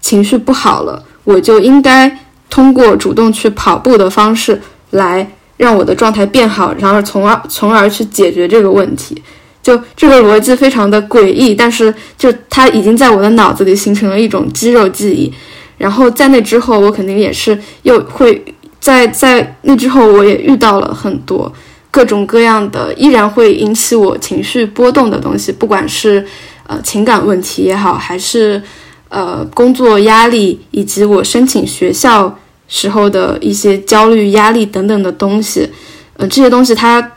情绪不好了，我就应该通过主动去跑步的方式来让我的状态变好，然后从而从而去解决这个问题。就这个逻辑非常的诡异，但是就它已经在我的脑子里形成了一种肌肉记忆。然后在那之后，我肯定也是又会在在那之后，我也遇到了很多各种各样的依然会引起我情绪波动的东西，不管是呃情感问题也好，还是呃工作压力，以及我申请学校时候的一些焦虑、压力等等的东西。呃，这些东西它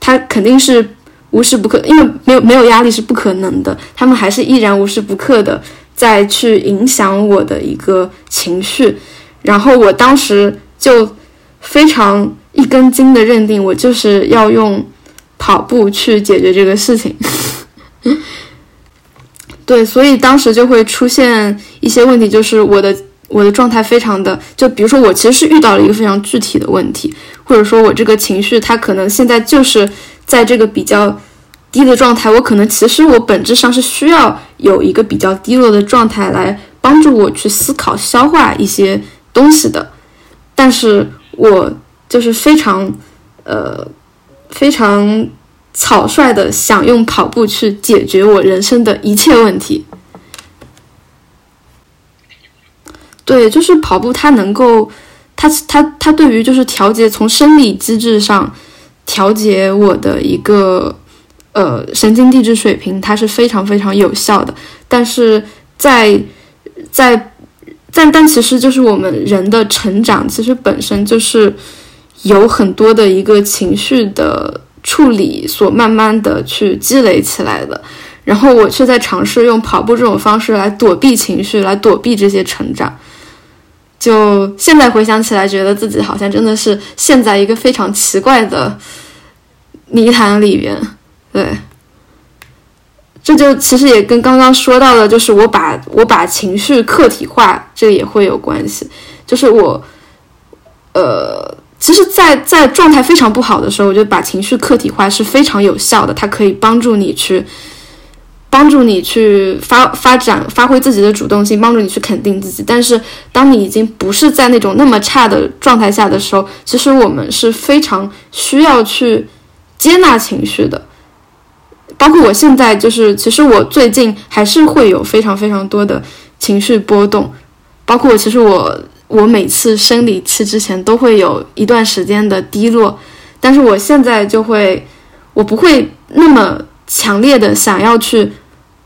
它肯定是。无时不刻，因为没有没有压力是不可能的，他们还是依然无时不刻的在去影响我的一个情绪，然后我当时就非常一根筋的认定，我就是要用跑步去解决这个事情。对，所以当时就会出现一些问题，就是我的我的状态非常的，就比如说我其实是遇到了一个非常具体的问题，或者说我这个情绪它可能现在就是。在这个比较低的状态，我可能其实我本质上是需要有一个比较低落的状态来帮助我去思考、消化一些东西的。但是我就是非常呃非常草率的想用跑步去解决我人生的一切问题。对，就是跑步，它能够，它它它对于就是调节从生理机制上。调节我的一个呃神经递质水平，它是非常非常有效的。但是在在但但其实就是我们人的成长，其实本身就是有很多的一个情绪的处理所慢慢的去积累起来的。然后我却在尝试用跑步这种方式来躲避情绪，来躲避这些成长。就现在回想起来，觉得自己好像真的是陷在一个非常奇怪的泥潭里边。对，这就其实也跟刚刚说到的，就是我把我把情绪客体化，这个也会有关系。就是我，呃，其实，在在状态非常不好的时候，我觉得把情绪客体化是非常有效的，它可以帮助你去。帮助你去发发展、发挥自己的主动性，帮助你去肯定自己。但是，当你已经不是在那种那么差的状态下的时候，其实我们是非常需要去接纳情绪的。包括我现在，就是其实我最近还是会有非常非常多的情绪波动。包括其实我我每次生理期之前都会有一段时间的低落，但是我现在就会，我不会那么强烈的想要去。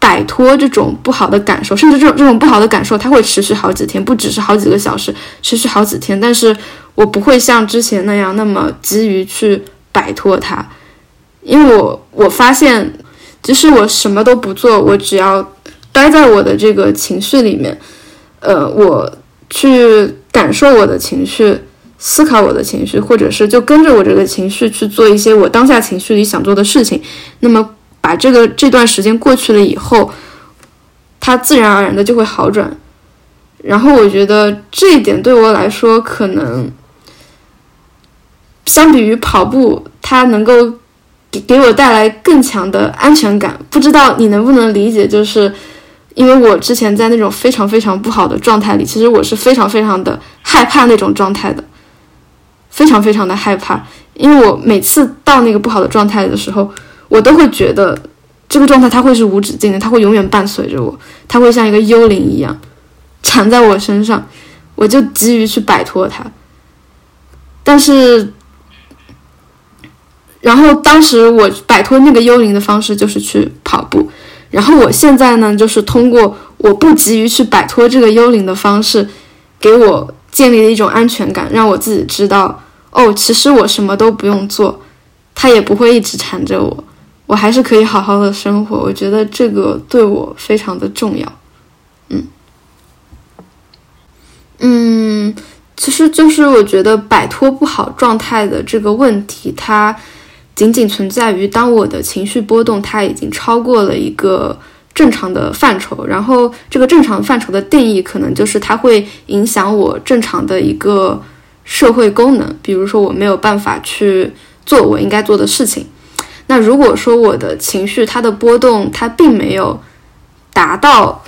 摆脱这种不好的感受，甚至这种这种不好的感受，它会持续好几天，不只是好几个小时，持续好几天。但是我不会像之前那样那么急于去摆脱它，因为我我发现，即使我什么都不做，我只要待在我的这个情绪里面，呃，我去感受我的情绪，思考我的情绪，或者是就跟着我这个情绪去做一些我当下情绪里想做的事情，那么。把这个这段时间过去了以后，它自然而然的就会好转。然后我觉得这一点对我来说，可能相比于跑步，它能够给给我带来更强的安全感。不知道你能不能理解？就是因为我之前在那种非常非常不好的状态里，其实我是非常非常的害怕那种状态的，非常非常的害怕。因为我每次到那个不好的状态的时候，我都会觉得这个状态它会是无止境的，它会永远伴随着我，它会像一个幽灵一样缠在我身上，我就急于去摆脱它。但是，然后当时我摆脱那个幽灵的方式就是去跑步。然后我现在呢，就是通过我不急于去摆脱这个幽灵的方式，给我建立了一种安全感，让我自己知道，哦，其实我什么都不用做，他也不会一直缠着我，我还是可以好好的生活。我觉得这个对我非常的重要。嗯，嗯，其实就是我觉得摆脱不好状态的这个问题，它。仅仅存在于当我的情绪波动它已经超过了一个正常的范畴，然后这个正常范畴的定义可能就是它会影响我正常的一个社会功能，比如说我没有办法去做我应该做的事情。那如果说我的情绪它的波动它并没有达到，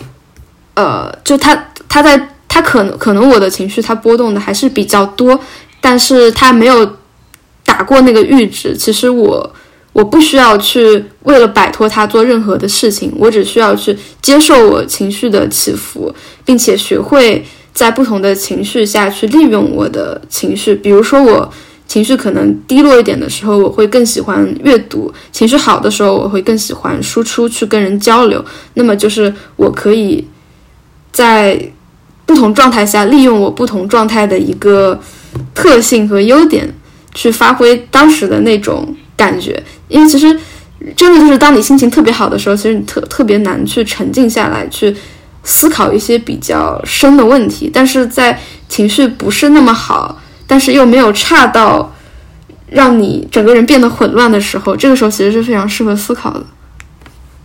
呃，就它它在它可能可能我的情绪它波动的还是比较多，但是它没有。打过那个阈值，其实我我不需要去为了摆脱它做任何的事情，我只需要去接受我情绪的起伏，并且学会在不同的情绪下去利用我的情绪。比如说，我情绪可能低落一点的时候，我会更喜欢阅读；情绪好的时候，我会更喜欢输出去跟人交流。那么，就是我可以在不同状态下利用我不同状态的一个特性和优点。去发挥当时的那种感觉，因为其实真的就是当你心情特别好的时候，其实你特特别难去沉静下来，去思考一些比较深的问题。但是在情绪不是那么好，但是又没有差到让你整个人变得混乱的时候，这个时候其实是非常适合思考的。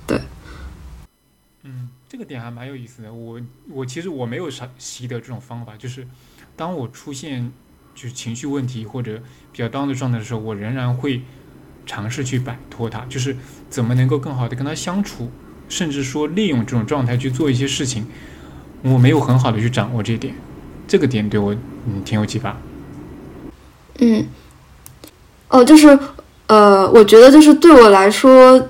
对，嗯，这个点还蛮有意思的。我我其实我没有啥习得这种方法，就是当我出现。就是情绪问题或者比较 down 的状态的时候，我仍然会尝试去摆脱它，就是怎么能够更好的跟他相处，甚至说利用这种状态去做一些事情。我没有很好的去掌握这一点，这个点对我嗯挺有启发。嗯，哦，就是呃，我觉得就是对我来说，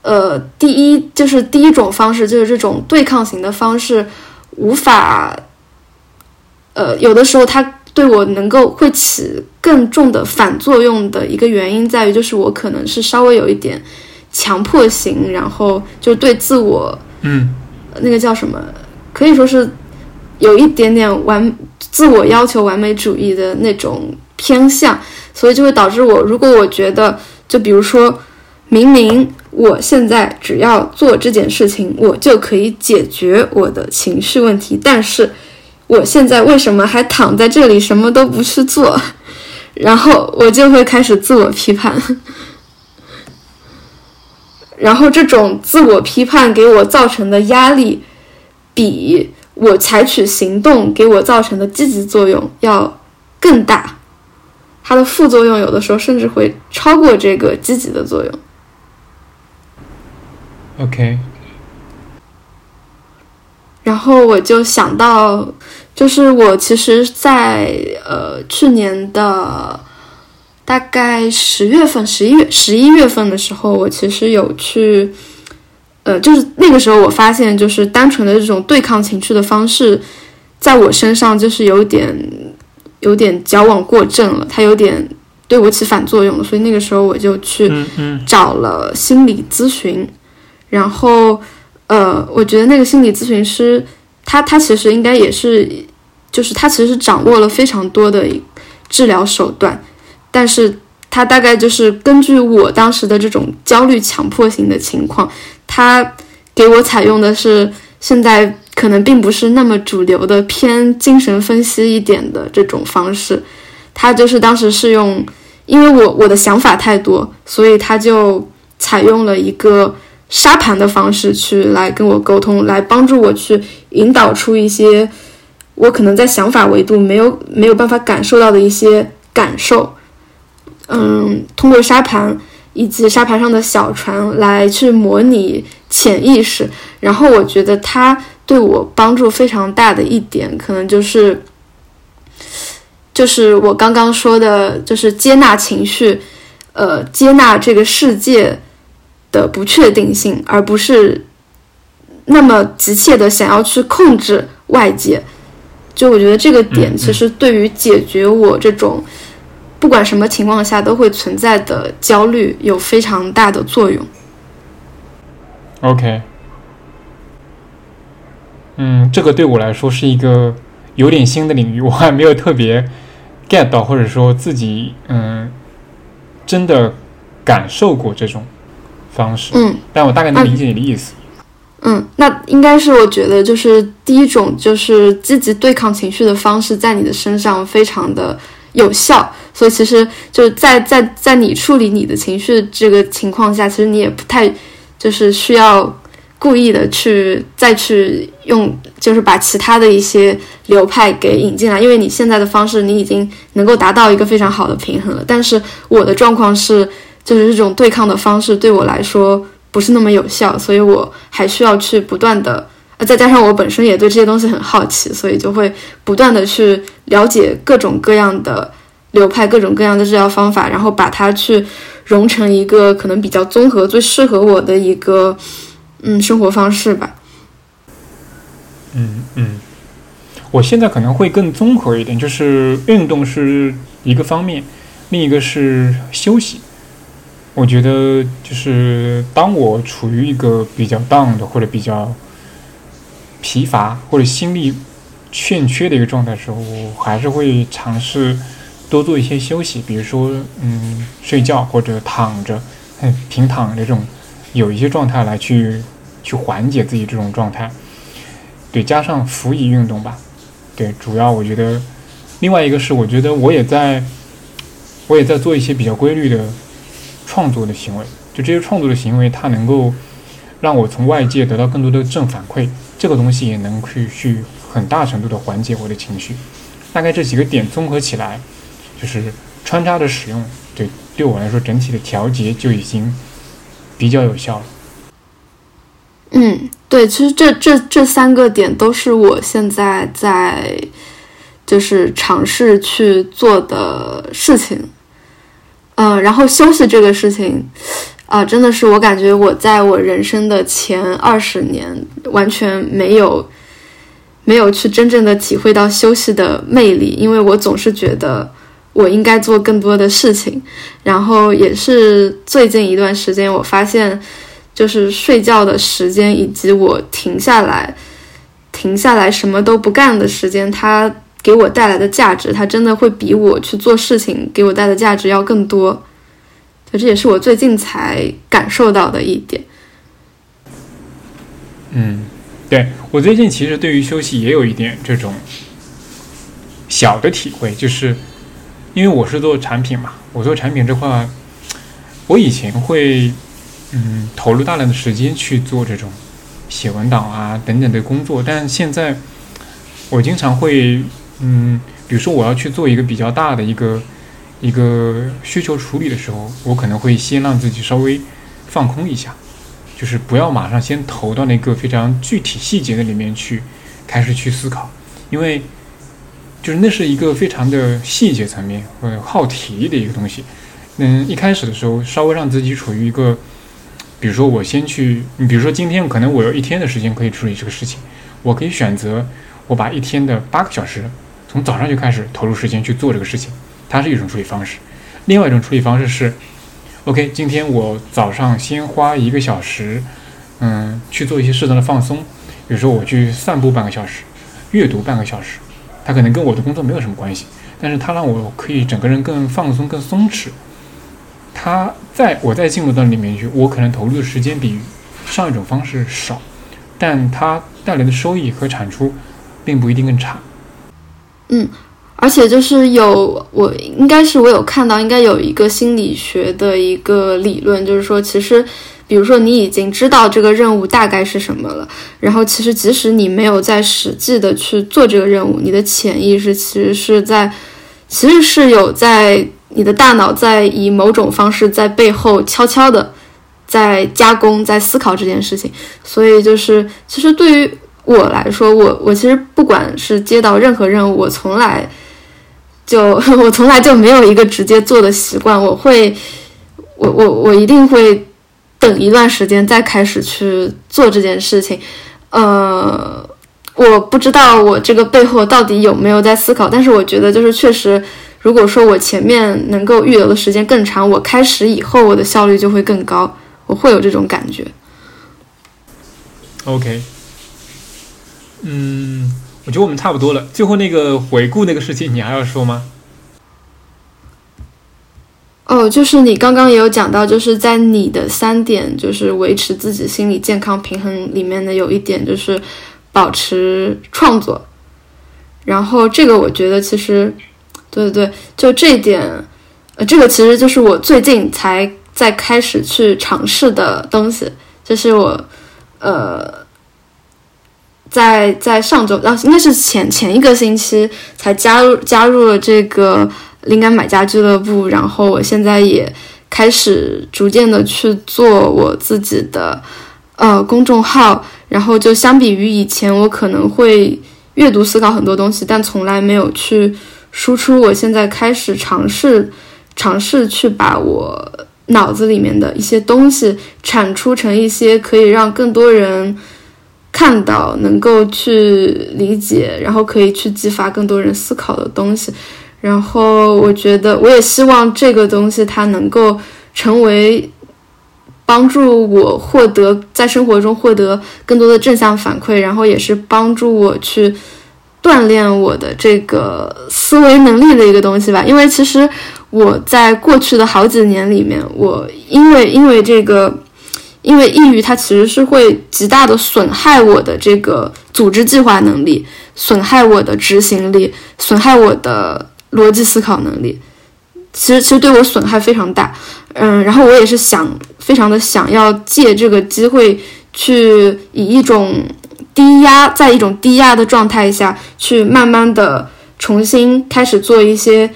呃，第一就是第一种方式就是这种对抗型的方式，无法，呃，有的时候它。对我能够会起更重的反作用的一个原因在于，就是我可能是稍微有一点强迫型，然后就对自我，嗯，那个叫什么，可以说是有一点点完自我要求完美主义的那种偏向，所以就会导致我，如果我觉得，就比如说，明明我现在只要做这件事情，我就可以解决我的情绪问题，但是。我现在为什么还躺在这里什么都不去做？然后我就会开始自我批判，然后这种自我批判给我造成的压力，比我采取行动给我造成的积极作用要更大，它的副作用有的时候甚至会超过这个积极的作用。OK。然后我就想到。就是我其实，在呃去年的大概十月份、十一月、十一月份的时候，我其实有去，呃，就是那个时候我发现，就是单纯的这种对抗情绪的方式，在我身上就是有点有点矫枉过正了，它有点对我起反作用了，所以那个时候我就去找了心理咨询，然后呃，我觉得那个心理咨询师。他他其实应该也是，就是他其实掌握了非常多的治疗手段，但是他大概就是根据我当时的这种焦虑强迫型的情况，他给我采用的是现在可能并不是那么主流的偏精神分析一点的这种方式，他就是当时是用，因为我我的想法太多，所以他就采用了一个。沙盘的方式去来跟我沟通，来帮助我去引导出一些我可能在想法维度没有没有办法感受到的一些感受。嗯，通过沙盘以及沙盘上的小船来去模拟潜意识。然后我觉得它对我帮助非常大的一点，可能就是，就是我刚刚说的，就是接纳情绪，呃，接纳这个世界的不确定性，而不是那么急切的想要去控制外界。就我觉得这个点，其实对于解决我这种不管什么情况下都会存在的焦虑，有非常大的作用。OK，嗯，这个对我来说是一个有点新的领域，我还没有特别 get 到，或者说自己嗯真的感受过这种方式。嗯，但我大概能理解你的意思。嗯，那应该是我觉得就是第一种，就是积极对抗情绪的方式，在你的身上非常的有效。所以其实就是在在在你处理你的情绪这个情况下，其实你也不太就是需要故意的去再去用，就是把其他的一些流派给引进来，因为你现在的方式你已经能够达到一个非常好的平衡了。但是我的状况是，就是这种对抗的方式对我来说。不是那么有效，所以我还需要去不断的，呃，再加上我本身也对这些东西很好奇，所以就会不断的去了解各种各样的流派、各种各样的治疗方法，然后把它去融成一个可能比较综合、最适合我的一个嗯生活方式吧。嗯嗯，我现在可能会更综合一点，就是运动是一个方面，另一个是休息。我觉得就是当我处于一个比较 down 的或者比较疲乏或者心力欠缺的一个状态时候，我还是会尝试多做一些休息，比如说嗯睡觉或者躺着，平躺这种有一些状态来去去缓解自己这种状态。对，加上辅以运动吧。对，主要我觉得另外一个是我觉得我也在我也在做一些比较规律的。创作的行为，就这些创作的行为，它能够让我从外界得到更多的正反馈，这个东西也能去去很大程度的缓解我的情绪。大概这几个点综合起来，就是穿插的使用，对对我来说整体的调节就已经比较有效了。嗯，对，其实这这这三个点都是我现在在就是尝试去做的事情。嗯，然后休息这个事情，啊，真的是我感觉我在我人生的前二十年完全没有没有去真正的体会到休息的魅力，因为我总是觉得我应该做更多的事情。然后也是最近一段时间，我发现就是睡觉的时间以及我停下来停下来什么都不干的时间，它。给我带来的价值，它真的会比我去做事情给我带的价值要更多。就这也是我最近才感受到的一点。嗯，对我最近其实对于休息也有一点这种小的体会，就是因为我是做产品嘛，我做产品这块，我以前会嗯投入大量的时间去做这种写文档啊等等的工作，但现在我经常会。嗯，比如说我要去做一个比较大的一个一个需求处理的时候，我可能会先让自己稍微放空一下，就是不要马上先投到那个非常具体细节的里面去开始去思考，因为就是那是一个非常的细节层面或者耗体力的一个东西。嗯，一开始的时候稍微让自己处于一个，比如说我先去，你比如说今天可能我有一天的时间可以处理这个事情，我可以选择我把一天的八个小时。从早上就开始投入时间去做这个事情，它是一种处理方式。另外一种处理方式是，OK，今天我早上先花一个小时，嗯，去做一些适当的放松，比如说我去散步半个小时，阅读半个小时，它可能跟我的工作没有什么关系，但是它让我可以整个人更放松、更松弛。它在我再进入到里面去，我可能投入的时间比上一种方式少，但它带来的收益和产出并不一定更差。嗯，而且就是有我应该是我有看到，应该有一个心理学的一个理论，就是说，其实，比如说你已经知道这个任务大概是什么了，然后其实即使你没有在实际的去做这个任务，你的潜意识其实是在，其实是有在你的大脑在以某种方式在背后悄悄的在加工、在思考这件事情。所以就是，其实对于我来说，我我其实不管是接到任何任务，我从来就 我从来就没有一个直接做的习惯。我会，我我我一定会等一段时间再开始去做这件事情。呃。我不知道我这个背后到底有没有在思考，但是我觉得就是确实，如果说我前面能够预留的时间更长，我开始以后我的效率就会更高，我会有这种感觉。OK，嗯，我觉得我们差不多了。最后那个回顾那个事情，你还要说吗？哦，就是你刚刚也有讲到，就是在你的三点，就是维持自己心理健康平衡里面的有一点就是。保持创作，然后这个我觉得其实，对对对，就这一点，呃，这个其实就是我最近才在开始去尝试的东西，就是我，呃，在在上周啊，应该是前前一个星期才加入加入了这个灵感买家俱乐部，然后我现在也开始逐渐的去做我自己的呃公众号。然后就相比于以前，我可能会阅读思考很多东西，但从来没有去输出。我现在开始尝试，尝试去把我脑子里面的一些东西产出成一些可以让更多人看到、能够去理解，然后可以去激发更多人思考的东西。然后我觉得，我也希望这个东西它能够成为。帮助我获得在生活中获得更多的正向反馈，然后也是帮助我去锻炼我的这个思维能力的一个东西吧。因为其实我在过去的好几年里面，我因为因为这个，因为抑郁，它其实是会极大的损害我的这个组织计划能力，损害我的执行力，损害我的逻辑思考能力。其实其实对我损害非常大。嗯，然后我也是想，非常的想要借这个机会，去以一种低压，在一种低压的状态下去，慢慢的重新开始做一些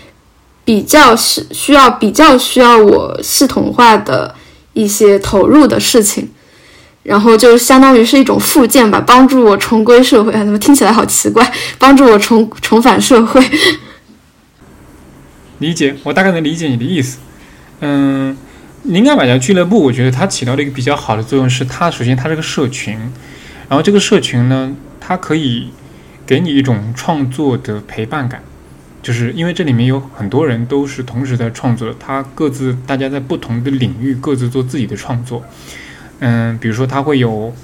比较是需要比较需要我系统化的一些投入的事情，然后就相当于是一种附件吧，帮助我重归社会。怎么听起来好奇怪？帮助我重重返社会。理解，我大概能理解你的意思。嗯，灵感买家俱乐部，我觉得它起到了一个比较好的作用，是它首先它是个社群，然后这个社群呢，它可以给你一种创作的陪伴感，就是因为这里面有很多人都是同时在创作，他各自大家在不同的领域各自做自己的创作，嗯，比如说他会有，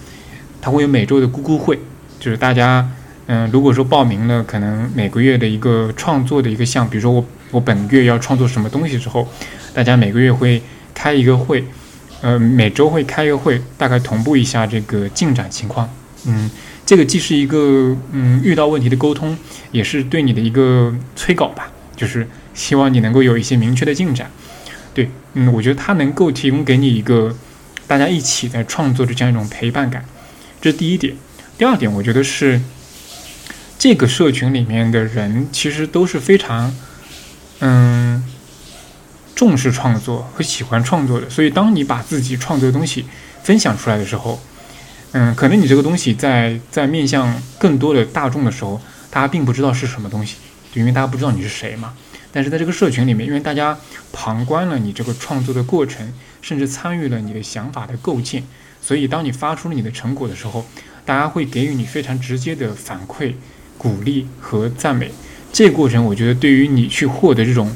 他会有每周的咕咕会，就是大家，嗯，如果说报名了，可能每个月的一个创作的一个项，比如说我我本月要创作什么东西之后。大家每个月会开一个会，呃，每周会开一个会，大概同步一下这个进展情况。嗯，这个既是一个嗯遇到问题的沟通，也是对你的一个催稿吧，就是希望你能够有一些明确的进展。对，嗯，我觉得它能够提供给你一个大家一起在创作的这样一种陪伴感，这是第一点。第二点，我觉得是这个社群里面的人其实都是非常，嗯。重视创作和喜欢创作的，所以当你把自己创作的东西分享出来的时候，嗯，可能你这个东西在在面向更多的大众的时候，大家并不知道是什么东西，就因为大家不知道你是谁嘛。但是在这个社群里面，因为大家旁观了你这个创作的过程，甚至参与了你的想法的构建，所以当你发出了你的成果的时候，大家会给予你非常直接的反馈、鼓励和赞美。这个过程，我觉得对于你去获得这种。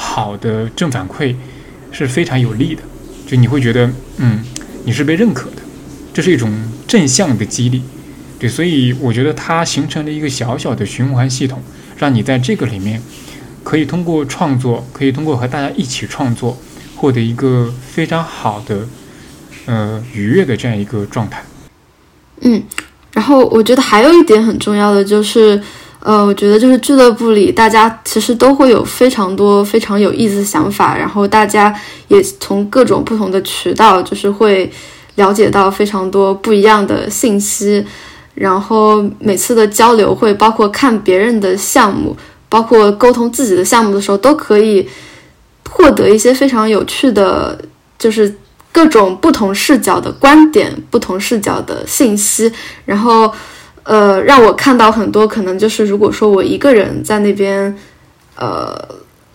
好的正反馈是非常有利的，就你会觉得，嗯，你是被认可的，这是一种正向的激励，对，所以我觉得它形成了一个小小的循环系统，让你在这个里面可以通过创作，可以通过和大家一起创作，获得一个非常好的，呃，愉悦的这样一个状态。嗯，然后我觉得还有一点很重要的就是。呃，我觉得就是俱乐部里，大家其实都会有非常多非常有意思的想法，然后大家也从各种不同的渠道，就是会了解到非常多不一样的信息，然后每次的交流会包括看别人的项目，包括沟通自己的项目的时候，都可以获得一些非常有趣的，就是各种不同视角的观点、不同视角的信息，然后呃，让我看到很多可能就是如果说我一个人在那边呃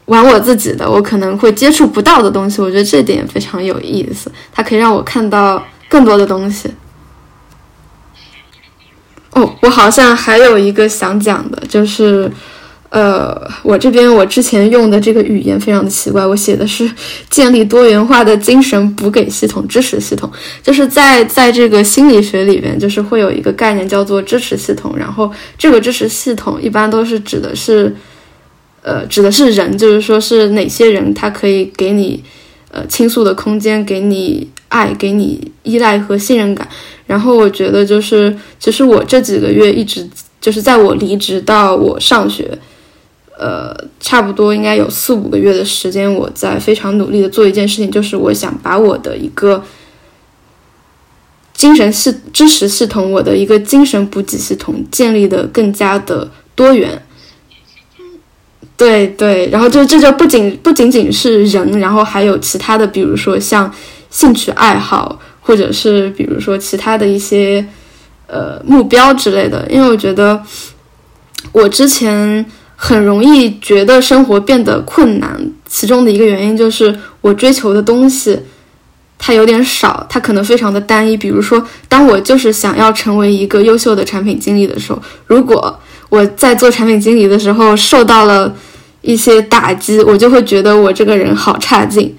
玩我自己的，我可能会接触不到的东西。我觉得这点非常有意思，它可以让我看到更多的东西。哦，我好像还有一个想讲的，就是，呃，我这边我之前用的这个语言非常的奇怪，我写的是建立多元化的精神补给系统、支持系统，就是在在这个心理学里边，就是会有一个概念叫做支持系统，然后这个支持系统一般都是指的是，呃，指的是人，就是说是哪些人他可以给你，呃，倾诉的空间，给你爱，给你依赖和信任感。然后我觉得就是，其实我这几个月一直就是在我离职到我上学，呃，差不多应该有四五个月的时间，我在非常努力的做一件事情，就是我想把我的一个精神系支持系统，我的一个精神补给系统建立的更加的多元。对对，然后就这就不仅不仅仅是人，然后还有其他的，比如说像兴趣爱好。或者是比如说其他的一些呃目标之类的，因为我觉得我之前很容易觉得生活变得困难，其中的一个原因就是我追求的东西它有点少，它可能非常的单一。比如说，当我就是想要成为一个优秀的产品经理的时候，如果我在做产品经理的时候受到了一些打击，我就会觉得我这个人好差劲。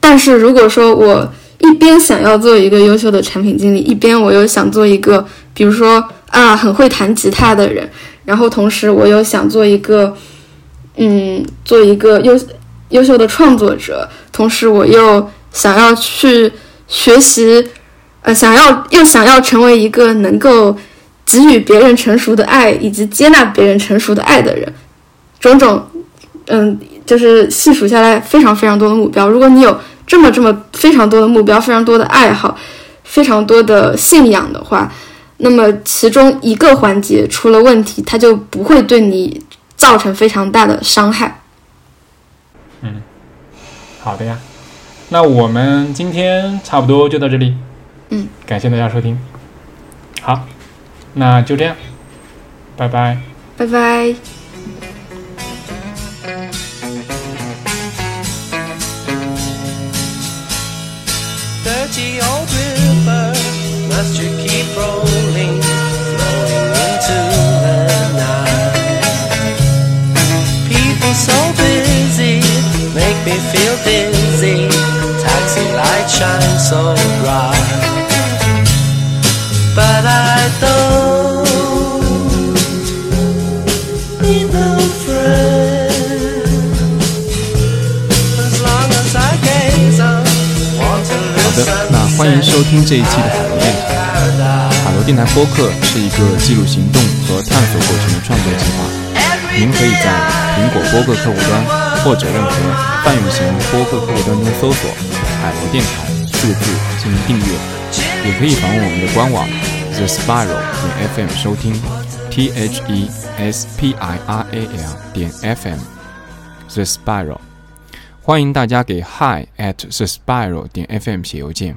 但是如果说我一边想要做一个优秀的产品经理，一边我又想做一个，比如说啊，很会弹吉他的人。然后同时我又想做一个，嗯，做一个优优秀的创作者。同时我又想要去学习，呃，想要又想要成为一个能够给予别人成熟的爱，以及接纳别人成熟的爱的人。种种，嗯，就是细数下来非常非常多的目标。如果你有。这么这么非常多的目标，非常多的爱好，非常多的信仰的话，那么其中一个环节出了问题，它就不会对你造成非常大的伤害。嗯，好的呀，那我们今天差不多就到这里。嗯，感谢大家收听。好，那就这样，拜拜。拜拜。dirty old river must you keep rolling, flowing into the night? People so busy make me feel dizzy. Taxi lights shine so bright, 收听这一期的海螺电台。海螺电台播客是一个记录行动和探索过程的创作计划。您可以在苹果播客客户端或者任何泛用型播客客户端中搜索“海螺电台”四个字进行订阅，也可以访问我们的官网 the spiral 点 fm 收听 t h e s p i r a l 点 f m the spiral。欢迎大家给 hi at the spiral 点 fm 写邮件，